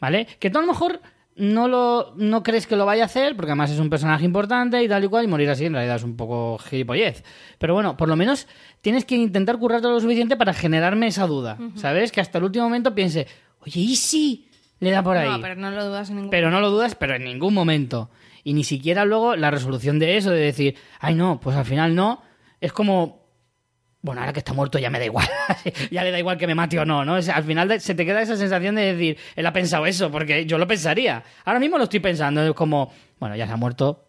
[SPEAKER 2] ¿vale? Que tú a lo mejor no lo no crees que lo vaya a hacer, porque además es un personaje importante y tal y cual, y morir así en realidad es un poco gilipollez. Pero bueno, por lo menos tienes que intentar currarte lo suficiente para generarme esa duda, ¿sabes? Que hasta el último momento piense, oye, ¿y si le da por ahí?
[SPEAKER 1] No, pero no lo dudas en ningún
[SPEAKER 2] Pero no lo dudas, pero en ningún momento. Y ni siquiera luego la resolución de eso, de decir, ay no, pues al final no, es como, bueno, ahora que está muerto ya me da igual, ya le da igual que me mate o no, ¿no? Al final se te queda esa sensación de decir, él ha pensado eso, porque yo lo pensaría. Ahora mismo lo estoy pensando, es como, bueno, ya se ha muerto,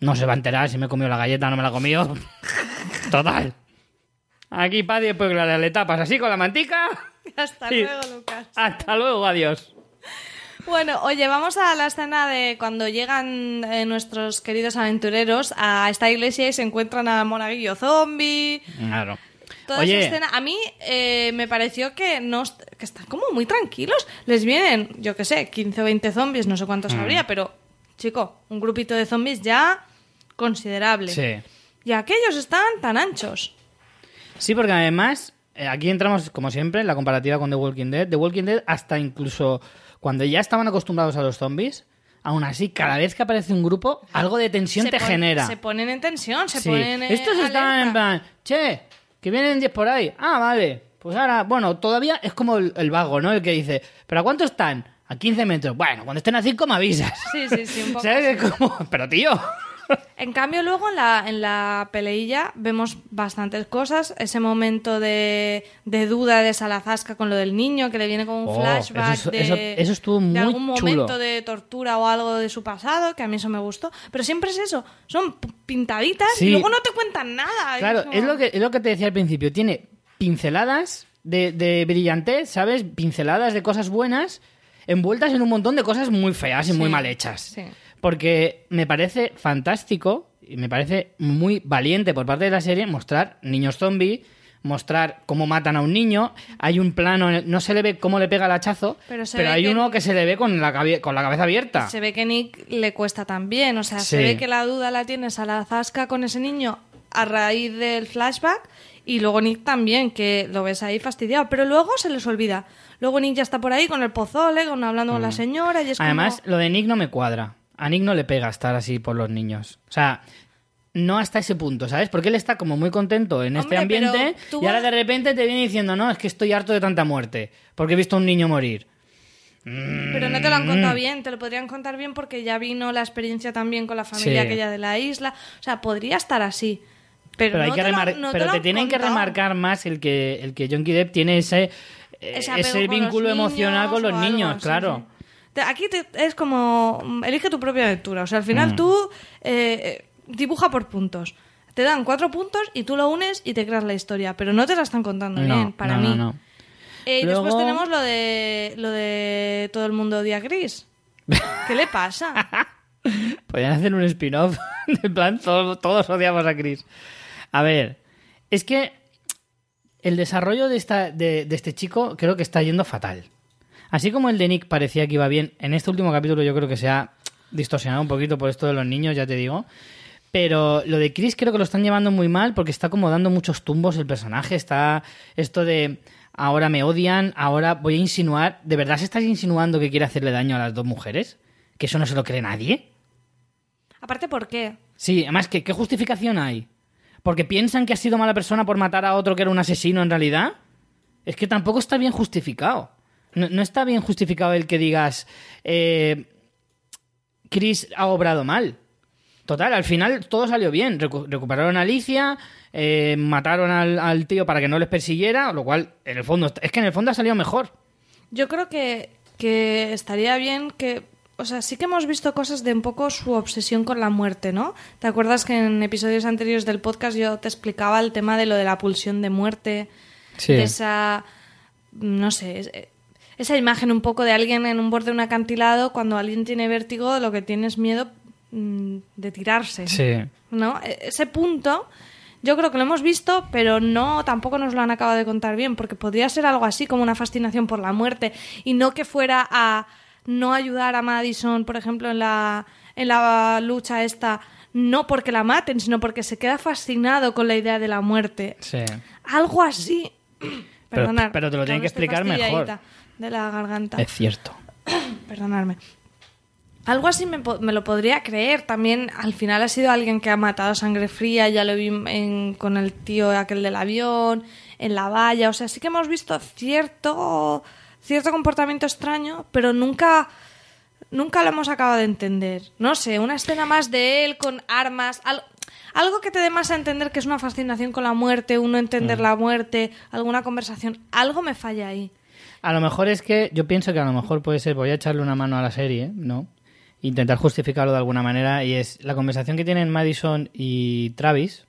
[SPEAKER 2] no se va a enterar si me he comido la galleta o no me la he comido. Total. Aquí, padre, pues la le tapas así con la mantica.
[SPEAKER 1] Hasta luego, Lucas.
[SPEAKER 2] Hasta luego, adiós.
[SPEAKER 1] Bueno, oye, vamos a la escena de cuando llegan eh, nuestros queridos aventureros a esta iglesia y se encuentran a Monaguillo Zombie.
[SPEAKER 2] Claro.
[SPEAKER 1] Toda
[SPEAKER 2] Oye,
[SPEAKER 1] esa escena, a mí eh, me pareció que no que están como muy tranquilos. Les vienen, yo qué sé, 15 o 20 zombies, no sé cuántos
[SPEAKER 2] Mm.
[SPEAKER 1] habría, pero, chico, un grupito de zombies ya considerable.
[SPEAKER 2] sí.
[SPEAKER 1] Y aquellos están tan anchos.
[SPEAKER 2] Sí, porque además, eh, aquí entramos, como siempre, en la comparativa con The Walking Dead. The Walking Dead, hasta incluso cuando ya estaban acostumbrados a los zombies, aún así, cada vez que aparece un grupo, algo de tensión
[SPEAKER 1] Se
[SPEAKER 2] te
[SPEAKER 1] pon-
[SPEAKER 2] genera.
[SPEAKER 1] Se ponen en tensión, se
[SPEAKER 2] Sí.
[SPEAKER 1] ponen en
[SPEAKER 2] Estos estaban en plan, che, que vienen 10 por ahí. Ah, vale. Pues ahora, bueno, todavía es como el, el vago, ¿no? El que dice, ¿pero a cuánto están? A 15 metros. Bueno, cuando estén a 5 me avisas.
[SPEAKER 1] Sí, sí, sí, un poco
[SPEAKER 2] ¿Sabes? Es como, pero tío.
[SPEAKER 1] En cambio, luego en la, en la peleilla vemos bastantes cosas. Ese momento de, de duda de Salazasca con lo del niño, que le viene como un
[SPEAKER 2] Oh,
[SPEAKER 1] flashback
[SPEAKER 2] eso-
[SPEAKER 1] de,
[SPEAKER 2] eso- eso estuvo
[SPEAKER 1] de
[SPEAKER 2] muy
[SPEAKER 1] algún
[SPEAKER 2] chulo.
[SPEAKER 1] momento de tortura o algo de su pasado, que a mí eso me gustó. Pero siempre es eso, son pintaditas
[SPEAKER 2] Sí.
[SPEAKER 1] y luego no te cuentan nada.
[SPEAKER 2] Claro,
[SPEAKER 1] como-
[SPEAKER 2] es lo que, es lo que te decía al principio. Tiene pinceladas de, de brillantez, ¿sabes? Pinceladas de cosas buenas envueltas en un montón de cosas muy feas y muy mal hechas.
[SPEAKER 1] sí.
[SPEAKER 2] Porque me parece fantástico y me parece muy valiente por parte de la serie mostrar niños zombie, mostrar cómo matan a un niño. Hay un plano, en el- no se le ve cómo le pega el hachazo,
[SPEAKER 1] Pero
[SPEAKER 2] hay
[SPEAKER 1] que-
[SPEAKER 2] uno que se le ve con la, con la cabeza abierta.
[SPEAKER 1] Se ve que Nick le cuesta también, o sea, se ve que la duda la tienes a la zasca con ese niño a raíz del flashback y luego Nick también, que lo ves ahí fastidiado, pero luego se les olvida. Luego Nick ya está por ahí con el pozole, con hablando con la señora y es
[SPEAKER 2] Mm. Además,
[SPEAKER 1] como...
[SPEAKER 2] lo de Nick no me cuadra. A Nick no le pega estar así por los niños. O sea, no hasta ese punto, ¿sabes? Porque él está como muy contento en este
[SPEAKER 1] Hombre,
[SPEAKER 2] ambiente y ahora de repente te viene diciendo, no, es que estoy harto de tanta muerte, porque he visto a un niño morir.
[SPEAKER 1] Pero no te lo han
[SPEAKER 2] Mm.
[SPEAKER 1] contado bien, te lo podrían contar bien porque ya vino la experiencia también con la familia
[SPEAKER 2] Sí.
[SPEAKER 1] aquella de la isla. O sea, podría estar así. Pero,
[SPEAKER 2] Pero, hay
[SPEAKER 1] no
[SPEAKER 2] que
[SPEAKER 1] te lo-
[SPEAKER 2] remar-
[SPEAKER 1] no
[SPEAKER 2] pero te tienen que remarcar más el que, el que John Depp tiene ese, eh,
[SPEAKER 1] ese,
[SPEAKER 2] ese vínculo emocional con los
[SPEAKER 1] algo,
[SPEAKER 2] niños,
[SPEAKER 1] sí,
[SPEAKER 2] claro.
[SPEAKER 1] sí. Aquí te- es como, mm, elige tu propia aventura. O sea, al
[SPEAKER 2] Mm.
[SPEAKER 1] final tú eh, eh, dibuja por puntos. Te dan cuatro puntos y tú lo unes y te creas la historia. Pero no te la están contando
[SPEAKER 2] No,
[SPEAKER 1] bien, para
[SPEAKER 2] no,
[SPEAKER 1] mí.
[SPEAKER 2] no, no.
[SPEAKER 1] Eh, y
[SPEAKER 2] Luego-
[SPEAKER 1] después tenemos lo de, lo de todo el mundo odia a Chris. ¿Qué le pasa?
[SPEAKER 2] Podrían hacer un spin-off. En plan, todos, todos odiamos a Chris. A ver, es que el desarrollo de, esta, de, de este chico creo que está yendo fatal. Así como el de Nick parecía que iba bien, en este último capítulo yo creo que se ha distorsionado un poquito por esto de los niños, ya te digo. Pero lo de Chris creo que lo están llevando muy mal porque está como dando muchos tumbos el personaje. Está esto de ahora me odian, ahora voy a insinuar. ¿De verdad se estás insinuando que quiere hacerle daño a las dos mujeres? ¿Que eso no se lo cree nadie?
[SPEAKER 1] Aparte, ¿por qué?
[SPEAKER 2] Sí, además, ¿qué, ¿qué justificación hay? ¿Porque piensan que ha sido mala persona por matar a otro que era un asesino en realidad? Es que tampoco está bien justificado. No, no está bien justificado el que digas, eh, Chris ha obrado mal. Total, al final todo salió bien. Recu- recuperaron a Alicia, eh, mataron al, al tío para que no les persiguiera, lo cual, en el fondo, es que en el fondo ha salido mejor.
[SPEAKER 1] Yo creo que, que estaría bien que. O sea, sí que hemos visto cosas de un poco su obsesión con la muerte, ¿no? ¿Te acuerdas que en episodios anteriores del podcast yo te explicaba el tema de lo de la pulsión de muerte?
[SPEAKER 2] Sí.
[SPEAKER 1] De esa. No sé. Es- Esa imagen un poco de alguien en un borde de un acantilado, cuando alguien tiene vértigo, lo que tiene es miedo mm, de tirarse.
[SPEAKER 2] Sí.
[SPEAKER 1] ¿no? E- Ese punto yo creo que lo hemos visto, pero no tampoco nos lo han acabado de contar bien, porque podría ser algo así como una fascinación por la muerte y no que fuera a no ayudar a Madison, por ejemplo, en la en la lucha esta, no porque la maten, sino porque se queda fascinado con la idea de la muerte.
[SPEAKER 2] Sí.
[SPEAKER 1] Algo así.
[SPEAKER 2] Pero-
[SPEAKER 1] Perdonar.
[SPEAKER 2] pero te lo tienen que
[SPEAKER 1] estoy
[SPEAKER 2] explicar mejor.
[SPEAKER 1] De la garganta.
[SPEAKER 2] Es cierto.
[SPEAKER 1] Perdonadme. Algo así me, me lo podría creer. También al final ha sido alguien que ha matado a sangre fría. Ya lo vi en- con el tío aquel del avión, en la valla. O sea, sí que hemos visto cierto, cierto comportamiento extraño, pero nunca, nunca lo hemos acabado de entender. No sé, una escena más de él con armas. al- algo que te dé más a entender que es una fascinación con la muerte, uno entender la muerte, alguna conversación. Algo me falla ahí.
[SPEAKER 2] A lo mejor es que yo pienso que a lo mejor puede ser, voy a echarle una mano a la serie, ¿no? Intentar justificarlo de alguna manera y es la conversación que tienen Madison y Travis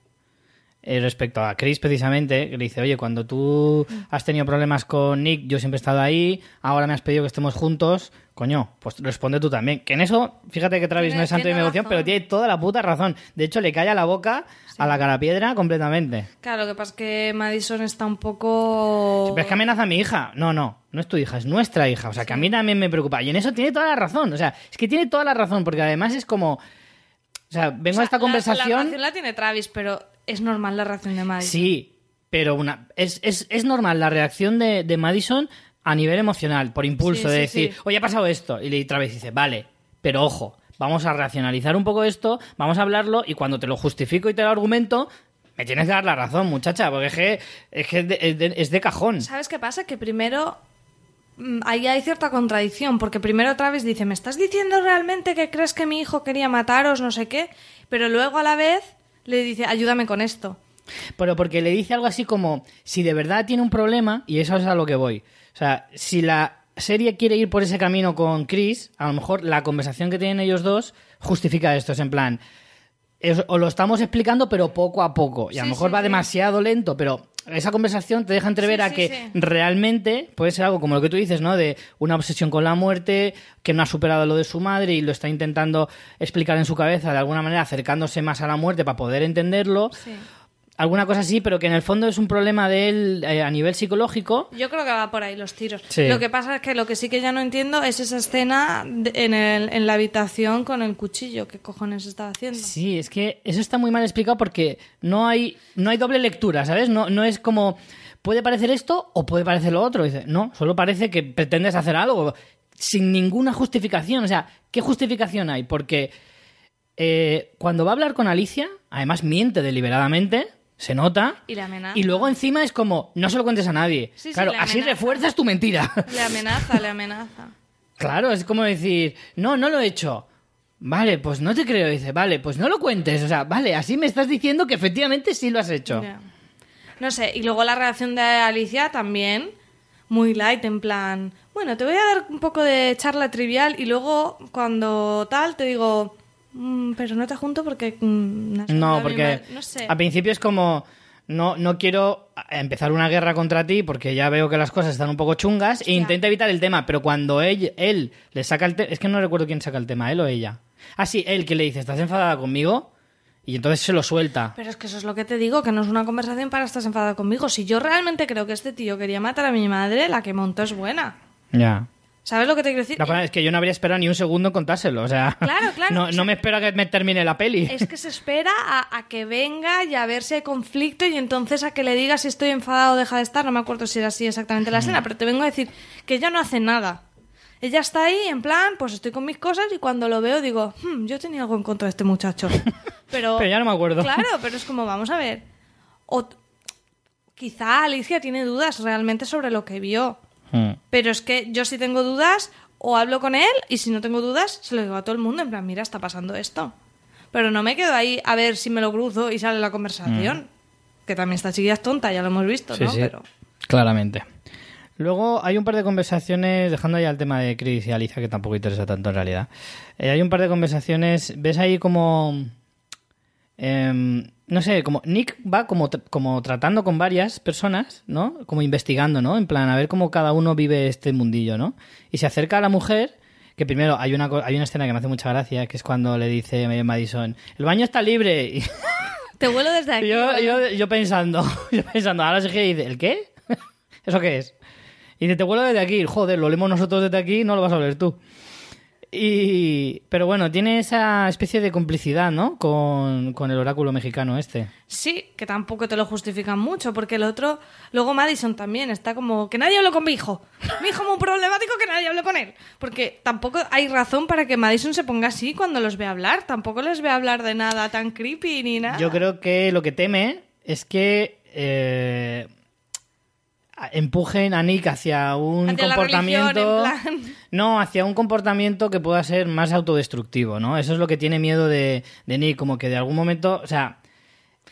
[SPEAKER 2] eh, respecto a Chris precisamente, que le dice, oye, cuando tú has tenido problemas con Nick, yo siempre he estado ahí, ahora me has pedido que estemos juntos, coño, pues responde tú también. Que en eso, fíjate que Travis
[SPEAKER 1] Tiene-
[SPEAKER 2] no es santo de devoción, pero tiene toda la puta razón. De hecho, le calla la boca a la carapiedra completamente.
[SPEAKER 1] Claro, lo que pasa es que Madison está un poco...
[SPEAKER 2] Pero es que amenaza a mi hija. No, no, no es tu hija, es nuestra hija. O sea, que a mí también me preocupa. Y en eso tiene toda la razón. O sea, es que tiene toda la razón, porque además es como. O sea, vengo
[SPEAKER 1] O sea,
[SPEAKER 2] a esta
[SPEAKER 1] la- La,
[SPEAKER 2] conversación.
[SPEAKER 1] reacción la tiene Travis, pero es normal la reacción de Madison.
[SPEAKER 2] sí, pero una, es, es, es normal la reacción de, de Madison a nivel emocional, por impulso,
[SPEAKER 1] Sí,
[SPEAKER 2] de
[SPEAKER 1] sí,
[SPEAKER 2] decir,
[SPEAKER 1] sí.
[SPEAKER 2] oye, ha pasado esto. Y le Travis dice, vale, pero ojo, vamos a racionalizar un poco esto, vamos a hablarlo, y cuando te lo justifico y te lo argumento. Me tienes que dar la razón, muchacha, porque es que es, de, es de- es de cajón.
[SPEAKER 1] ¿Sabes qué pasa? Que primero ahí hay cierta contradicción, porque primero Travis dice, ¿me estás diciendo realmente que crees que mi hijo quería mataros, no sé qué? Pero luego a la vez le dice, ayúdame con esto.
[SPEAKER 2] Pero porque le dice algo así como, si de verdad tiene un problema, y eso es a lo que voy. O sea, si la serie quiere ir por ese camino con Chris, a lo mejor la conversación que tienen ellos dos justifica esto. Es en plan, os lo estamos explicando, pero poco a poco. Y a lo
[SPEAKER 1] Sí,
[SPEAKER 2] mejor
[SPEAKER 1] sí,
[SPEAKER 2] va
[SPEAKER 1] sí.
[SPEAKER 2] demasiado lento, pero esa conversación te deja entrever
[SPEAKER 1] Sí,
[SPEAKER 2] a que
[SPEAKER 1] sí.
[SPEAKER 2] realmente puede ser algo como lo que tú dices, ¿no? De una obsesión con la muerte, que no ha superado lo de su madre y lo está intentando explicar en su cabeza de alguna manera, acercándose más a la muerte para poder entenderlo
[SPEAKER 1] Sí.
[SPEAKER 2] Alguna cosa así, pero que en el fondo es un problema de él eh, a nivel psicológico.
[SPEAKER 1] Yo creo que va por ahí los tiros.
[SPEAKER 2] Sí.
[SPEAKER 1] Lo que pasa es que lo que sí que ya no entiendo es esa escena de- en, el- en la habitación con el cuchillo. ¿Qué cojones estaba haciendo?
[SPEAKER 2] Sí, es que eso está muy mal explicado porque no hay, no hay doble lectura, ¿sabes? No, no es como, puede parecer esto o puede parecer lo otro. Dice, no, solo parece que pretendes hacer algo sin ninguna justificación. O sea, ¿qué justificación hay? Porque eh, cuando va a hablar con Alicia, además miente deliberadamente, se nota.
[SPEAKER 1] Y le amenaza.
[SPEAKER 2] Y luego encima es como, no se lo cuentes a nadie.
[SPEAKER 1] Sí, sí,
[SPEAKER 2] claro, así refuerzas tu mentira.
[SPEAKER 1] Le amenaza, le amenaza.
[SPEAKER 2] Claro, es como decir, no, no lo he hecho. Vale, pues no te creo. Dice, vale, pues no lo cuentes. O sea, vale, así me estás diciendo que efectivamente sí lo has hecho.
[SPEAKER 1] No sé, y luego la reacción de Alicia también, muy light, en plan, bueno, te voy a dar un poco de charla trivial y luego cuando tal te digo, "Mm, pero no te junto porque... mm,
[SPEAKER 2] No,
[SPEAKER 1] hablado
[SPEAKER 2] porque
[SPEAKER 1] bien mal". No sé.
[SPEAKER 2] al principio es como, no, no quiero empezar una guerra contra ti porque ya veo que las cosas están un poco chungas e intenta evitar el tema, pero cuando él, él le saca el tema, es que no recuerdo quién saca el tema, él o ella. Ah, sí, él que le dice, ¿estás enfadada conmigo? Y entonces se lo suelta.
[SPEAKER 1] Pero es que eso es lo que te digo, que no es una conversación para estar enfadada conmigo. Si yo realmente creo que este tío quería matar a mi madre, la que montó es buena.
[SPEAKER 2] Ya.
[SPEAKER 1] ¿Sabes lo que te quiero decir?
[SPEAKER 2] La verdad es que yo no habría esperado ni un segundo en contárselo, o sea...
[SPEAKER 1] Claro, claro,
[SPEAKER 2] No,
[SPEAKER 1] o sea-
[SPEAKER 2] no me espero a que me termine la peli.
[SPEAKER 1] Es que se espera a, a que venga y a ver si hay conflicto y entonces a que le diga si estoy enfadado o deja de estar. No me acuerdo si era así exactamente la escena, pero te vengo a decir que ella no hace nada. Ella está ahí en plan, pues estoy con mis cosas y cuando lo veo digo, "Hmm, yo tenía algo en contra de este muchacho. Pero,
[SPEAKER 2] Pero ya no me acuerdo.
[SPEAKER 1] Claro, pero es como, vamos a ver. O quizá Alicia tiene dudas realmente sobre lo que vio.
[SPEAKER 2] Mm.
[SPEAKER 1] Pero es que yo si tengo dudas, o hablo con él, y si no tengo dudas, se lo digo a todo el mundo, en plan, mira, está pasando esto. Pero no me quedo ahí a ver si me lo cruzo y sale la conversación. Que también esta chiquilla es tonta, ya lo hemos visto,
[SPEAKER 2] Sí,
[SPEAKER 1] ¿no?
[SPEAKER 2] sí.
[SPEAKER 1] Pero
[SPEAKER 2] Claramente. Luego hay un par de conversaciones, dejando ya el tema de Chris y Alicia, que tampoco interesa tanto en realidad. Eh, hay un par de conversaciones, ves ahí como... em, no sé, como Nick va como, como tratando con varias personas, ¿no? Como investigando, ¿no? En plan, a ver cómo cada uno vive este mundillo, ¿no? Y se acerca a la mujer, que primero hay una, hay una escena que me hace mucha gracia, que es cuando le dice Madison, el baño está libre. Y,
[SPEAKER 1] te vuelo desde aquí.
[SPEAKER 2] yo, yo, yo pensando, yo pensando, ahora se gira y dice, ¿el qué? ¿Eso qué es? Y dice, te vuelo desde aquí. Joder, lo leemos nosotros desde aquí, no lo vas a oler tú. Y, pero bueno, tiene esa especie de complicidad, ¿no? Con, con el oráculo mexicano este.
[SPEAKER 1] Sí, que tampoco te lo justifican mucho, porque el otro, luego Madison también está como que nadie hable con mi hijo. Mi hijo es muy problemático que nadie hable con él. Porque tampoco hay razón para que Madison se ponga así cuando los ve hablar. Tampoco les ve hablar de nada tan creepy ni nada.
[SPEAKER 2] Yo creo que lo que teme es que eh, empujen a Nick hacia un
[SPEAKER 1] Hacia
[SPEAKER 2] comportamiento.
[SPEAKER 1] religión.
[SPEAKER 2] No, hacia un comportamiento que pueda ser más autodestructivo, ¿no? Eso es lo que tiene miedo de, de Nick, como que de algún momento, o sea,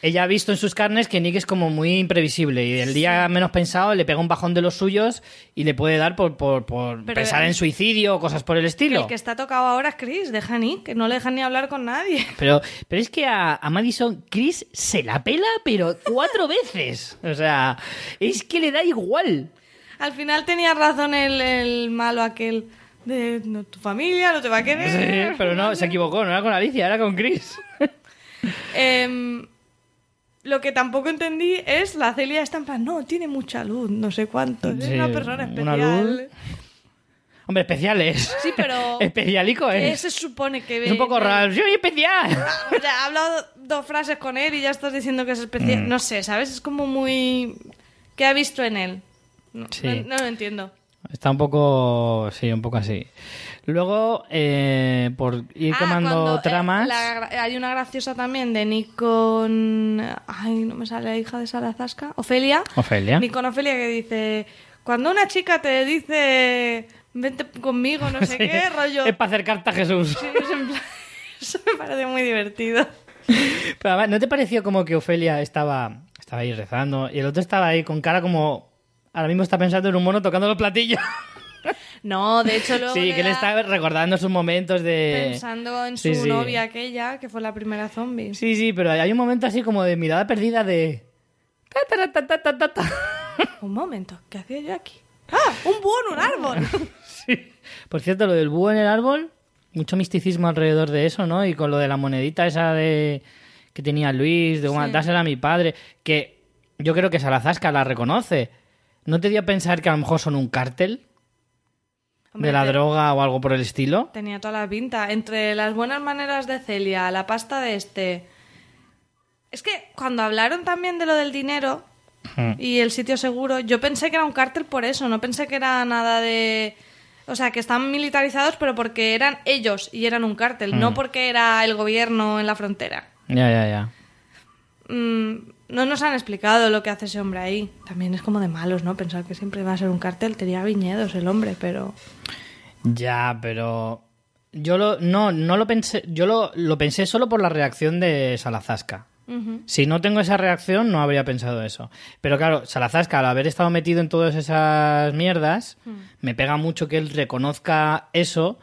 [SPEAKER 2] ella ha visto en sus carnes que Nick es como muy imprevisible y el día menos pensado le pega un bajón de los suyos y le puede dar por, por, por
[SPEAKER 1] Pero
[SPEAKER 2] pensar en suicidio o cosas por el estilo.
[SPEAKER 1] El que está tocado ahora es Chris, deja a Nick, que no le dejan ni hablar con nadie.
[SPEAKER 2] Pero, pero es que a, a Madison Chris se la pela, pero cuatro veces. O sea, es que le da igual.
[SPEAKER 1] Al final tenía razón el, el malo aquel de no, tu familia no te va a querer.
[SPEAKER 2] Sí, pero no, se equivocó, no era con Alicia, era con Chris.
[SPEAKER 1] Em, lo que tampoco entendí es la Celia está en plan, no, tiene mucha luz, no sé cuánto, es
[SPEAKER 2] Sí,
[SPEAKER 1] una persona
[SPEAKER 2] una
[SPEAKER 1] especial.
[SPEAKER 2] luz. Hombre, especial es.
[SPEAKER 1] Sí, pero
[SPEAKER 2] Especialico
[SPEAKER 1] ¿qué
[SPEAKER 2] es.
[SPEAKER 1] se supone que
[SPEAKER 2] Es un poco raro. ¡Soy especial!
[SPEAKER 1] O sea, ha hablado dos frases con él y ya estás diciendo que es especial.
[SPEAKER 2] Mm.
[SPEAKER 1] No sé, ¿sabes? Es como muy... ¿Qué ha visto en él? No,
[SPEAKER 2] Sí.
[SPEAKER 1] no- no lo entiendo.
[SPEAKER 2] Está un poco. Sí, un poco así. Luego, eh, por ir
[SPEAKER 1] Ah,
[SPEAKER 2] quemando
[SPEAKER 1] cuando, eh,
[SPEAKER 2] tramas.
[SPEAKER 1] la hay una graciosa también de Nick con... Ay, no me sale la hija de Salazasca. Ofelia.
[SPEAKER 2] Ofelia.
[SPEAKER 1] Nick con Ofelia que dice... Cuando una chica te dice... Vente conmigo, no sé
[SPEAKER 2] Sí.
[SPEAKER 1] qué, rollo...
[SPEAKER 2] Es para acercarte a Jesús.
[SPEAKER 1] Sí, es en plan- Eso me parece muy divertido.
[SPEAKER 2] Pero además, ¿no te pareció como que Ofelia estaba, estaba ahí rezando y el otro estaba ahí con cara como. Ahora mismo está pensando en un mono tocando los platillos.
[SPEAKER 1] No, de hecho luego
[SPEAKER 2] sí, que le
[SPEAKER 1] da-
[SPEAKER 2] está recordando sus momentos de.
[SPEAKER 1] pensando en su
[SPEAKER 2] Sí,
[SPEAKER 1] novia aquella, que fue la primera zombie.
[SPEAKER 2] Sí, sí, pero hay un momento así como de mirada perdida de.
[SPEAKER 1] Un momento, ¿qué hacía yo aquí? ¡Ah! ¡Un búho en un árbol!
[SPEAKER 2] Sí. Por cierto, lo del búho en el árbol, mucho misticismo alrededor de eso, ¿no? Y con lo de la monedita esa de que tenía Luis, de
[SPEAKER 1] Sí.
[SPEAKER 2] dásela a mi padre, que yo creo que Salazasca la reconoce. ¿No te dio a pensar que a lo mejor son un cártel
[SPEAKER 1] Hombre,
[SPEAKER 2] de la
[SPEAKER 1] te-
[SPEAKER 2] droga o algo por el estilo?
[SPEAKER 1] Tenía toda la pinta. Entre las buenas maneras de Celia, la pasta de este. Es que cuando hablaron también de lo del dinero y el sitio seguro, yo pensé que era un cártel por eso, no pensé que era nada de. O sea, que están militarizados, pero porque eran ellos y eran un cártel, no porque era el gobierno en la frontera.
[SPEAKER 2] Ya, ya, ya.
[SPEAKER 1] Mm, no nos han explicado lo que hace ese hombre ahí. También es como de malos, ¿no? Pensar que siempre va a ser un cártel. Tenía viñedos el hombre, pero.
[SPEAKER 2] Ya, pero yo lo no no lo pensé, yo lo, lo pensé solo por la reacción de Salazasca. Si no tengo esa reacción, no habría pensado eso. Pero claro, Salazasca, al haber estado metido en todas esas mierdas, me pega mucho que él reconozca eso.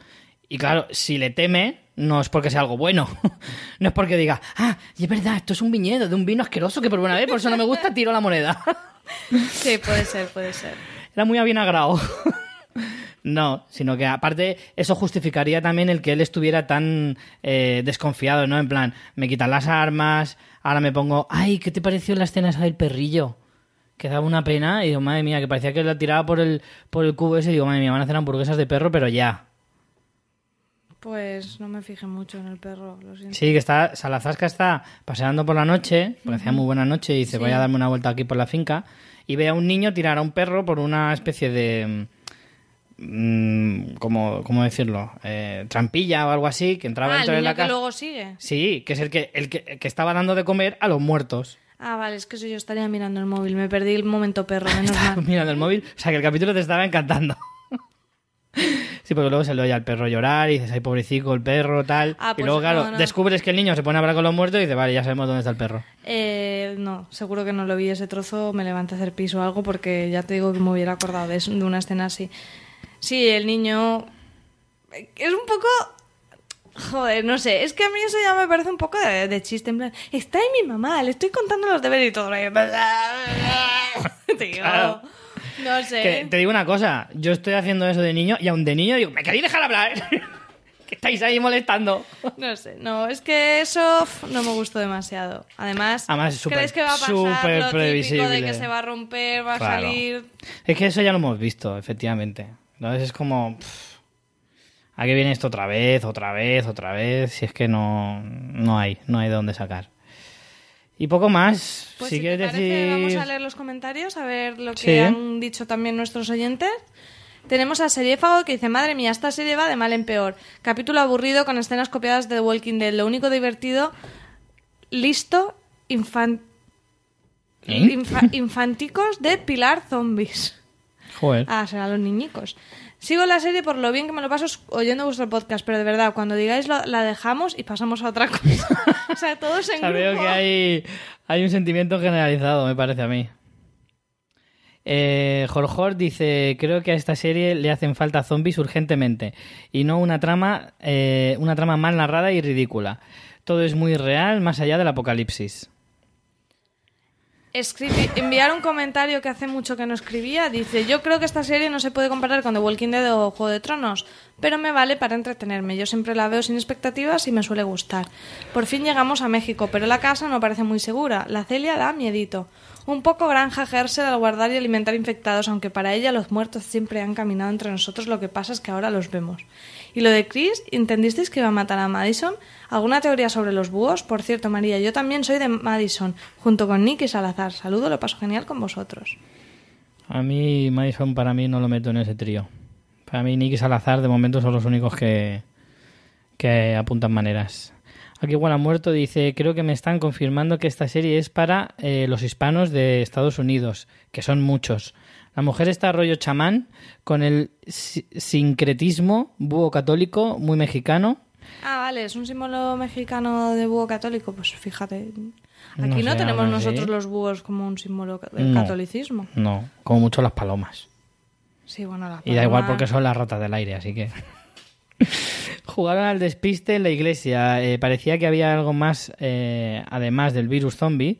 [SPEAKER 2] Y claro, si le teme, no es porque sea algo bueno. no es porque diga, ah, y es verdad, esto es un viñedo de un vino asqueroso que por buena vez, por eso no me gusta, tiro la moneda.
[SPEAKER 1] Sí, puede ser, puede ser.
[SPEAKER 2] Era muy avinagrado. No, sino que aparte eso justificaría también el que él estuviera tan eh, desconfiado, ¿no? En plan, me quitan las armas, ahora me pongo, ay, ¿qué te pareció la escena esa del perrillo? Que daba una pena y digo, madre mía, que parecía que la tiraba por el, por el cubo ese y digo, madre mía, van a hacer hamburguesas de perro, pero ya.
[SPEAKER 1] Pues no me fijé mucho en el perro, lo siento.
[SPEAKER 2] Sí, que está, Salazasca está paseando por la noche, porque hacía muy buena noche y dice, voy a darme una vuelta aquí por la finca, y ve a un niño tirar a un perro por una especie de... mm, ¿Cómo, cómo decirlo? Eh, trampilla o algo así, que entraba
[SPEAKER 1] Ah, el
[SPEAKER 2] dentro de
[SPEAKER 1] niño
[SPEAKER 2] la
[SPEAKER 1] que
[SPEAKER 2] casa.
[SPEAKER 1] luego sigue.
[SPEAKER 2] Sí, que es el que, el que, que estaba dando de comer a los muertos.
[SPEAKER 1] Ah, vale, es que eso yo estaría mirando el móvil. Me perdí el momento perro, menos mal.
[SPEAKER 2] Mirando el móvil. O sea, que el capítulo te estaba encantando. Sí, porque luego se le oye al perro llorar y dices, ay, pobrecito, el perro, tal.
[SPEAKER 1] Ah,
[SPEAKER 2] y
[SPEAKER 1] pues
[SPEAKER 2] luego, claro,
[SPEAKER 1] no, no.
[SPEAKER 2] descubres que el niño se pone a hablar con los muertos y dices, vale, ya sabemos dónde está el perro.
[SPEAKER 1] Eh, no, seguro que no lo vi ese trozo. Me levanté a hacer piso o algo porque ya te digo que me hubiera acordado de, eso- de una escena así. Sí, el niño. Es un poco. Joder, no sé, es que a mí eso ya me parece un poco de, de chiste. En plan, está ahí mi mamá, le estoy contando los deberes y todo. Tío,
[SPEAKER 2] Claro.
[SPEAKER 1] no sé.
[SPEAKER 2] Que te digo una cosa, yo estoy haciendo eso de niño y aún de niño digo, ¿me queréis dejar hablar? que estáis ahí molestando.
[SPEAKER 1] No sé, no, es que eso no me gustó demasiado. Además,
[SPEAKER 2] Además, es súper-
[SPEAKER 1] ¿crees que va a pasar
[SPEAKER 2] súper
[SPEAKER 1] lo típico de
[SPEAKER 2] previsible.
[SPEAKER 1] que se va a romper, va a salir?
[SPEAKER 2] Es que eso ya lo hemos visto, efectivamente. Entonces es como... pff, ¿A qué viene esto otra vez, otra vez, otra vez? Si es que no, no hay, no hay de dónde sacar. Y poco más.
[SPEAKER 1] Pues
[SPEAKER 2] si
[SPEAKER 1] si te
[SPEAKER 2] quieres
[SPEAKER 1] parece,
[SPEAKER 2] decir.
[SPEAKER 1] vamos a leer los comentarios, a ver lo que
[SPEAKER 2] Sí.
[SPEAKER 1] han dicho también nuestros oyentes. Tenemos a Seriéfago que dice, madre mía, esta serie va de mal en peor. Capítulo aburrido con escenas copiadas de The Walking Dead. Lo único divertido, listo, infan-
[SPEAKER 2] ¿Eh?
[SPEAKER 1] infa- infanticos de Pilar Zombies.
[SPEAKER 2] Joder.
[SPEAKER 1] Ah, serán los niñicos. Sigo la serie por lo bien que me lo paso oyendo vuestro podcast, pero de verdad, cuando digáis lo- la dejamos y pasamos a otra cosa. o sea, todos en
[SPEAKER 2] O sea, veo
[SPEAKER 1] grupo.
[SPEAKER 2] que hay, hay un sentimiento generalizado, me parece a mí. Eh, Jorjor dice, creo que a esta serie le hacen falta zombies urgentemente y no una trama, eh, una trama mal narrada y ridícula. Todo es muy real, más allá del apocalipsis.
[SPEAKER 1] Escribi- enviar un comentario que hace mucho que no escribía. Dice, yo creo que esta serie no se puede comparar con The Walking Dead o Juego de Tronos, pero me vale para entretenerme. Yo siempre la veo sin expectativas y me suele gustar. Por fin llegamos a México, pero la casa no parece muy segura. La Celia da miedito. Un poco granja Gersel al guardar y alimentar infectados, aunque para ella los muertos siempre han caminado entre nosotros, lo que pasa es que ahora los vemos. Y lo de Chris, ¿entendisteis que iba a matar a Madison? ¿Alguna teoría sobre los búhos? Por cierto, María, yo también soy de Madison, junto con Nick y Salazar. Saludo, lo paso genial con vosotros.
[SPEAKER 2] A mí, Madison, para mí no lo meto en ese trío. Para mí, Nick y Salazar, de momento, son los únicos que, que apuntan maneras. Aquí igual ha muerto dice, creo que me están confirmando que esta serie es para eh, los hispanos de Estados Unidos, que son muchos. La mujer está rollo chamán, con el si- sincretismo búho católico, muy mexicano.
[SPEAKER 1] Ah, vale, es un símbolo mexicano de búho católico. Pues fíjate. Aquí no, tenemos nosotros los búhos como un símbolo del
[SPEAKER 2] No.
[SPEAKER 1] catolicismo.
[SPEAKER 2] No, como mucho las palomas.
[SPEAKER 1] Sí, bueno, la
[SPEAKER 2] Y da igual porque son las ratas del aire, así que. Jugaron al despiste en la iglesia. Eh, parecía que había algo más, eh, además del virus zombie.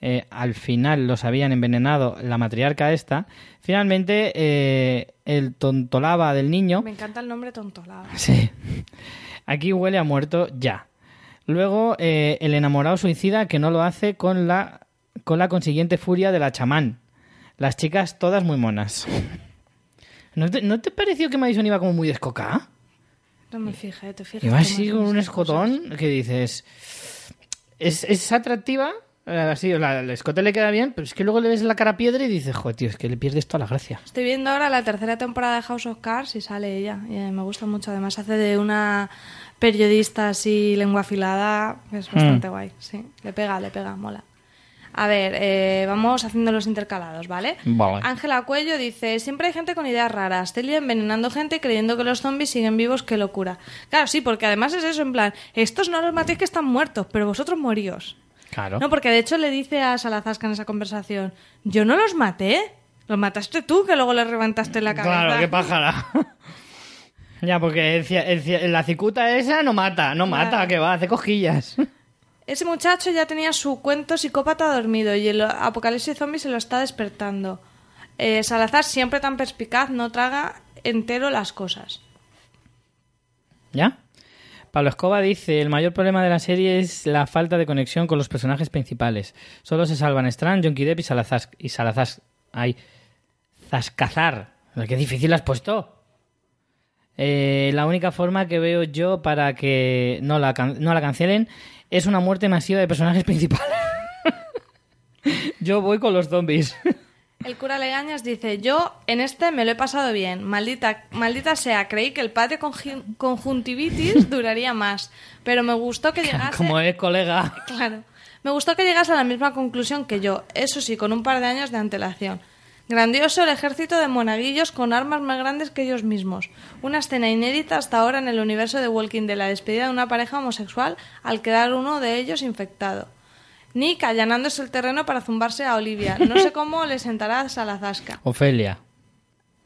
[SPEAKER 2] Eh, al final los habían envenenado la matriarca esta. Finalmente, eh, el tontolaba del niño.
[SPEAKER 1] Me encanta el nombre tontolado.
[SPEAKER 2] Sí. Aquí huele a muerto ya. Luego, eh, el enamorado suicida que no lo hace con la, con la consiguiente furia de la chamán. Las chicas todas muy monas. ¿No te, ¿no te pareció que Madison iba como muy descocada?
[SPEAKER 1] No me fijé, te fijas.
[SPEAKER 2] Iba así con un
[SPEAKER 1] cosas.
[SPEAKER 2] escotón que dices... Es, es atractiva, así, la- el escote le queda bien, pero es que luego le ves la cara a piedra y dices, joder, tío, es que le pierdes toda la gracia.
[SPEAKER 1] Estoy viendo ahora la tercera temporada de House of Cards y sale ella. Y, eh, me gusta mucho. Además, hace de una periodista así, lengua afilada. Es bastante guay. Sí, le pega, le pega, mola. A ver, eh, vamos haciendo los intercalados, ¿vale?
[SPEAKER 2] Vale.
[SPEAKER 1] Ángela Cuello dice: Siempre hay gente con ideas raras. Celia envenenando gente creyendo que los zombies siguen vivos, qué locura. Claro, sí, porque además es eso, en plan: Estos no los matéis que están muertos, pero vosotros moríos.
[SPEAKER 2] Claro.
[SPEAKER 1] No, porque de hecho le dice a Salazasca en esa conversación, yo no los maté, los mataste tú que luego le reventaste la cabeza.
[SPEAKER 2] Claro, qué pájara. ya, porque el el la cicuta esa no mata, no mata, que va, hace cosquillas.
[SPEAKER 1] Ese muchacho ya tenía su cuento psicópata dormido y el apocalipsis zombie se lo está despertando. Eh, Salazar, siempre tan perspicaz, no traga entero las cosas.
[SPEAKER 2] ¿Ya? Pablo Escoba dice, el mayor problema de la serie es la falta de conexión con los personajes principales. Solo se salvan Strand, Jonky Depp y Salazar. Y Salazar... Ay, Zascazar. Qué difícil has puesto. Eh, la única forma que veo yo para que no la, no la cancelen es una muerte masiva de personajes principales. yo voy con los zombies.
[SPEAKER 1] El cura Legañas dice, yo en este me lo he pasado bien. Maldita, maldita sea, creí que el padre con conjuntivitis duraría más. Pero me gustó que llegase...
[SPEAKER 2] Como es colega.
[SPEAKER 1] Claro. Me gustó que llegase a la misma conclusión que yo, eso sí, con un par de años de antelación. Grandioso el ejército de monaguillos con armas más grandes que ellos mismos. Una escena inédita hasta ahora en el universo de Walking de la despedida de una pareja homosexual al quedar uno de ellos infectado. Nick allanándose el terreno para zumbarse a Olivia. No sé cómo le sentará a Salazasca.
[SPEAKER 2] Ofelia.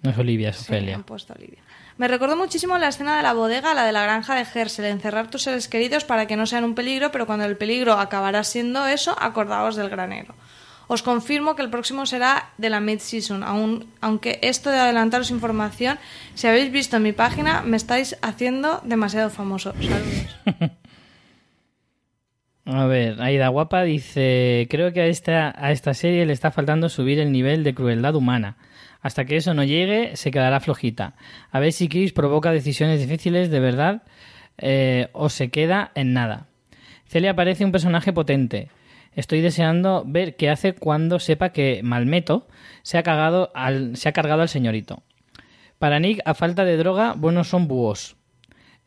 [SPEAKER 2] No es Olivia, es
[SPEAKER 1] Sí,
[SPEAKER 2] Ofelia.
[SPEAKER 1] han puesto Olivia. Me recordó muchísimo la escena de la bodega, la de la granja de Gersel, encerrar tus seres queridos para que no sean un peligro, pero cuando el peligro acabará siendo eso, acordaos del granero. Os confirmo que el próximo será de la mid-season, aun- aunque esto de adelantaros información, si habéis visto mi página, me estáis haciendo demasiado famoso. Saludos.
[SPEAKER 2] A ver, Aida Guapa dice, creo que a esta, a esta serie le está faltando subir el nivel de crueldad humana. Hasta que eso no llegue, se quedará flojita. A ver si Chris provoca decisiones difíciles de verdad eh, o se queda en nada. Celia parece un personaje potente. Estoy deseando ver qué hace cuando sepa que Malmeto se ha, cagado al, se ha cargado al señorito. Para Nick, a falta de droga, buenos son búhos.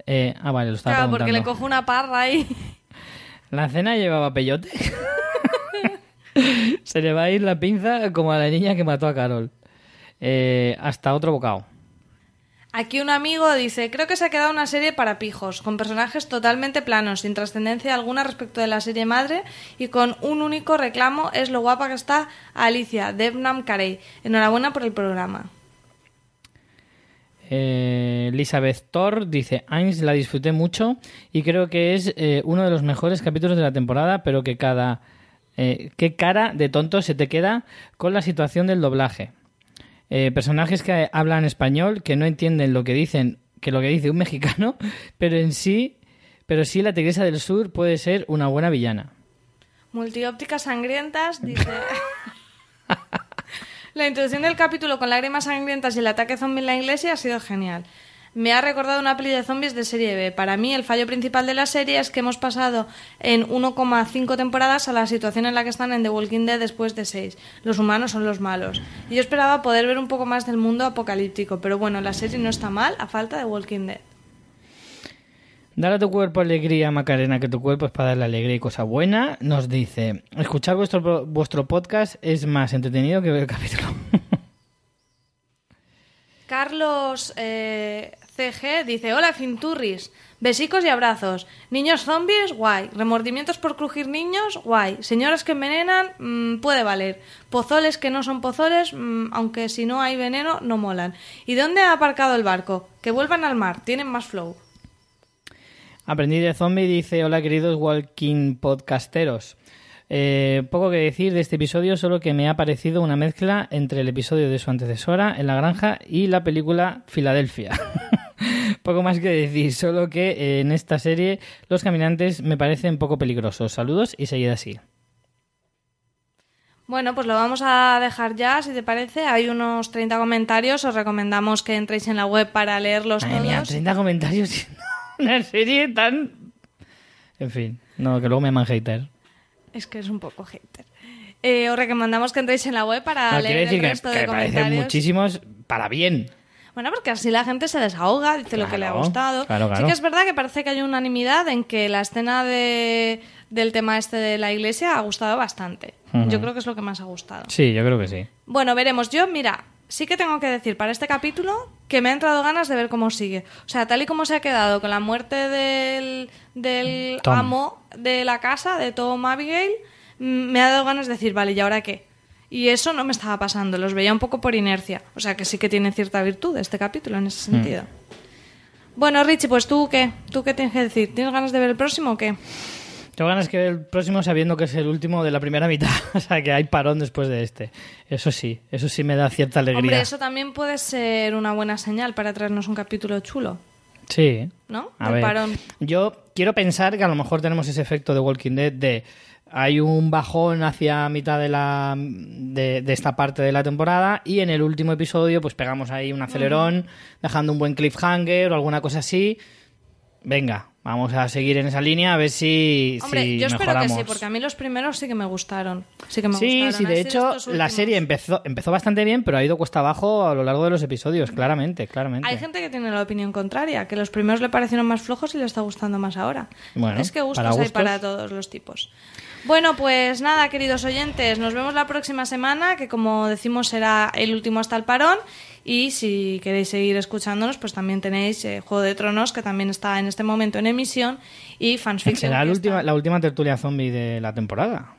[SPEAKER 2] Eh, ah, vale, lo estaba
[SPEAKER 1] Claro, porque le cojo una parra ahí.
[SPEAKER 2] ¿La cena llevaba peyote? Se le va a ir la pinza como a la niña que mató a Carol. Eh, hasta otro bocado.
[SPEAKER 1] Aquí un amigo dice, creo que se ha quedado una serie para pijos, con personajes totalmente planos, sin trascendencia alguna respecto de la serie madre y con un único reclamo es lo guapa que está Alicia, Debnam Carey. Enhorabuena por el programa.
[SPEAKER 2] Eh, Elizabeth Thor dice, Ains la disfruté mucho y creo que es eh, uno de los mejores capítulos de la temporada, pero que cada... eh, qué cara de tonto se te queda con la situación del doblaje. Personajes que hablan español, que no entienden lo que dicen, que lo que dice un mexicano, pero en sí, pero sí la Tigresa del Sur puede ser una buena villana.
[SPEAKER 1] Multiópticas sangrientas dice... La introducción del capítulo con lágrimas sangrientas y el ataque zombie en la iglesia ha sido genial. Me ha recordado una peli de zombies de serie B. Para mí, el fallo principal de la serie es que hemos pasado en 1,5 temporadas a la situación en la que están en The Walking Dead después de 6. Los humanos son los malos. Y yo esperaba poder ver un poco más del mundo apocalíptico, pero bueno, la serie no está mal a falta de Walking Dead.
[SPEAKER 2] Dar a tu cuerpo alegría, Macarena, que tu cuerpo es para darle alegría y cosa buena. Nos dice, escuchar vuestro, vuestro podcast es más entretenido que ver el capítulo.
[SPEAKER 1] Carlos eh, CG dice: Hola, Finturris. Besicos y abrazos. Niños zombies, guay. Remordimientos por crujir niños, guay. Señoras que envenenan, mm, puede valer. Pozoles que no son pozoles, mm, aunque si no hay veneno, no molan. ¿Y dónde ha aparcado el barco? Que vuelvan al mar, tienen más flow.
[SPEAKER 2] Aprendí de zombie dice, hola queridos walking podcasteros. Eh, poco que decir de este episodio, solo que me ha parecido una mezcla entre el episodio de su antecesora en la granja y la película Filadelfia. poco más que decir, solo que eh, en esta serie los caminantes me parecen poco peligrosos. Saludos y seguid así.
[SPEAKER 1] Bueno, pues lo vamos a dejar ya, si te parece. Hay unos 30 comentarios. Os recomendamos que entréis en la web para leerlos
[SPEAKER 2] Madre
[SPEAKER 1] todos.
[SPEAKER 2] mía, 30 comentarios una serie tan... En fin, no, que luego me llaman hater.
[SPEAKER 1] Es que es un poco hater. Eh, os recomendamos que entréis en la web para
[SPEAKER 2] No,
[SPEAKER 1] leer
[SPEAKER 2] decir
[SPEAKER 1] el resto
[SPEAKER 2] que
[SPEAKER 1] de comentarios.
[SPEAKER 2] muchísimos para bien.
[SPEAKER 1] Bueno, porque así la gente se desahoga, dice lo que le ha gustado.
[SPEAKER 2] claro,
[SPEAKER 1] Sí
[SPEAKER 2] claro.
[SPEAKER 1] que es verdad que parece que hay unanimidad en que la escena de, del tema este de la iglesia ha gustado bastante. Yo creo que es lo que más ha gustado.
[SPEAKER 2] Sí, yo creo que sí.
[SPEAKER 1] Bueno, veremos. Yo, mira, sí que tengo que decir para este capítulo que me ha entrado ganas de ver cómo sigue. O sea, tal y como se ha quedado con la muerte del, del
[SPEAKER 2] Tom.
[SPEAKER 1] amo de la casa, de Tom Abigail, mm, me ha dado ganas de decir, vale, ¿y ahora qué? Y eso no me estaba pasando, los veía un poco por inercia. O sea, que sí que tiene cierta virtud este capítulo en ese sentido. Bueno, Richie, pues tú qué? ¿Tú qué tienes que decir? ¿Tienes ganas de ver el próximo o qué?
[SPEAKER 2] Tengo ganas que ver el próximo sabiendo que es el último de la primera mitad. o sea, que hay parón después de este. Eso sí, eso sí me da cierta alegría.
[SPEAKER 1] Hombre, eso también puede ser una buena señal para traernos un capítulo chulo,
[SPEAKER 2] Sí.
[SPEAKER 1] ¿no?
[SPEAKER 2] A
[SPEAKER 1] Del
[SPEAKER 2] ver,
[SPEAKER 1] parón.
[SPEAKER 2] yo quiero pensar que a lo mejor tenemos ese efecto de Walking Dead de hay un bajón hacia mitad de la de, de esta parte de la temporada y en el último episodio pues pegamos ahí un acelerón dejando un buen cliffhanger o alguna cosa así. Venga, vamos a seguir en esa línea a ver si,
[SPEAKER 1] Hombre,
[SPEAKER 2] si
[SPEAKER 1] yo espero
[SPEAKER 2] mejoramos.
[SPEAKER 1] que sí, porque a mí los primeros sí que me gustaron. Sí que me
[SPEAKER 2] Sí,
[SPEAKER 1] gustaron.
[SPEAKER 2] sí, de hecho, la serie empezó, empezó bastante bien, pero ha ido cuesta abajo a lo largo de los episodios, claramente, claramente.
[SPEAKER 1] Hay gente que tiene la opinión contraria, que los primeros le parecieron más flojos y le está gustando más ahora.
[SPEAKER 2] Bueno,
[SPEAKER 1] es que gustos,
[SPEAKER 2] para
[SPEAKER 1] hay para todos los tipos. Bueno, pues nada, queridos oyentes, nos vemos la próxima semana, que como decimos será el último hasta el parón. Y si queréis seguir escuchándonos, pues también tenéis eh, Juego de Tronos, que también está en este momento en emisión, y Fansfiction.
[SPEAKER 2] Será
[SPEAKER 1] que
[SPEAKER 2] la última, la última tertulia zombie de la temporada.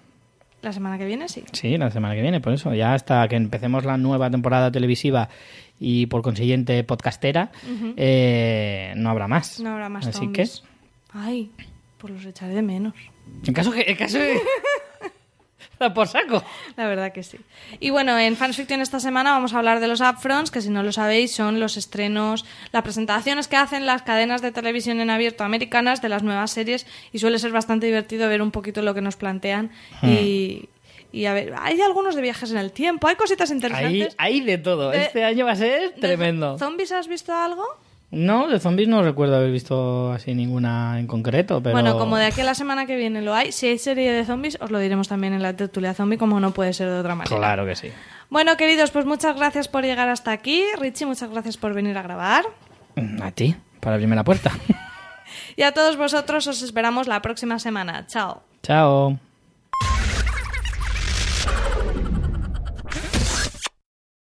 [SPEAKER 1] la semana que viene, sí.
[SPEAKER 2] Sí, la semana que viene, por eso. Ya hasta que empecemos la nueva temporada televisiva y por consiguiente podcastera, eh, no habrá más.
[SPEAKER 1] No habrá más
[SPEAKER 2] Así
[SPEAKER 1] zombies. Ay, pues los echaré de menos.
[SPEAKER 2] que, en caso que. En caso de... Da por saco.
[SPEAKER 1] La verdad que sí. Y bueno, en Fansfiction esta semana vamos a hablar de los upfronts, que si no lo sabéis son los estrenos, las presentaciones que hacen las cadenas de televisión en abierto americanas de las nuevas series y suele ser bastante divertido ver un poquito lo que nos plantean y, Y a ver, hay algunos de viajes en el tiempo, hay cositas interesantes.
[SPEAKER 2] hay de todo.
[SPEAKER 1] De-
[SPEAKER 2] este año va a ser
[SPEAKER 1] ¿De
[SPEAKER 2] tremendo.
[SPEAKER 1] ¿Zombies has visto algo?
[SPEAKER 2] No, de zombies no recuerdo haber visto así ninguna en concreto, pero...
[SPEAKER 1] Bueno, como de aquí a la semana que viene lo hay, si hay serie de zombies, os lo diremos también en la tertulia zombie, como no puede ser de otra manera.
[SPEAKER 2] Claro que sí.
[SPEAKER 1] Bueno, queridos, pues muchas gracias por llegar hasta aquí. Richie, muchas gracias por venir a grabar.
[SPEAKER 2] Mm, A ti, para abrirme la puerta.
[SPEAKER 1] Y a todos vosotros os esperamos la próxima semana. Chao.
[SPEAKER 2] Chao.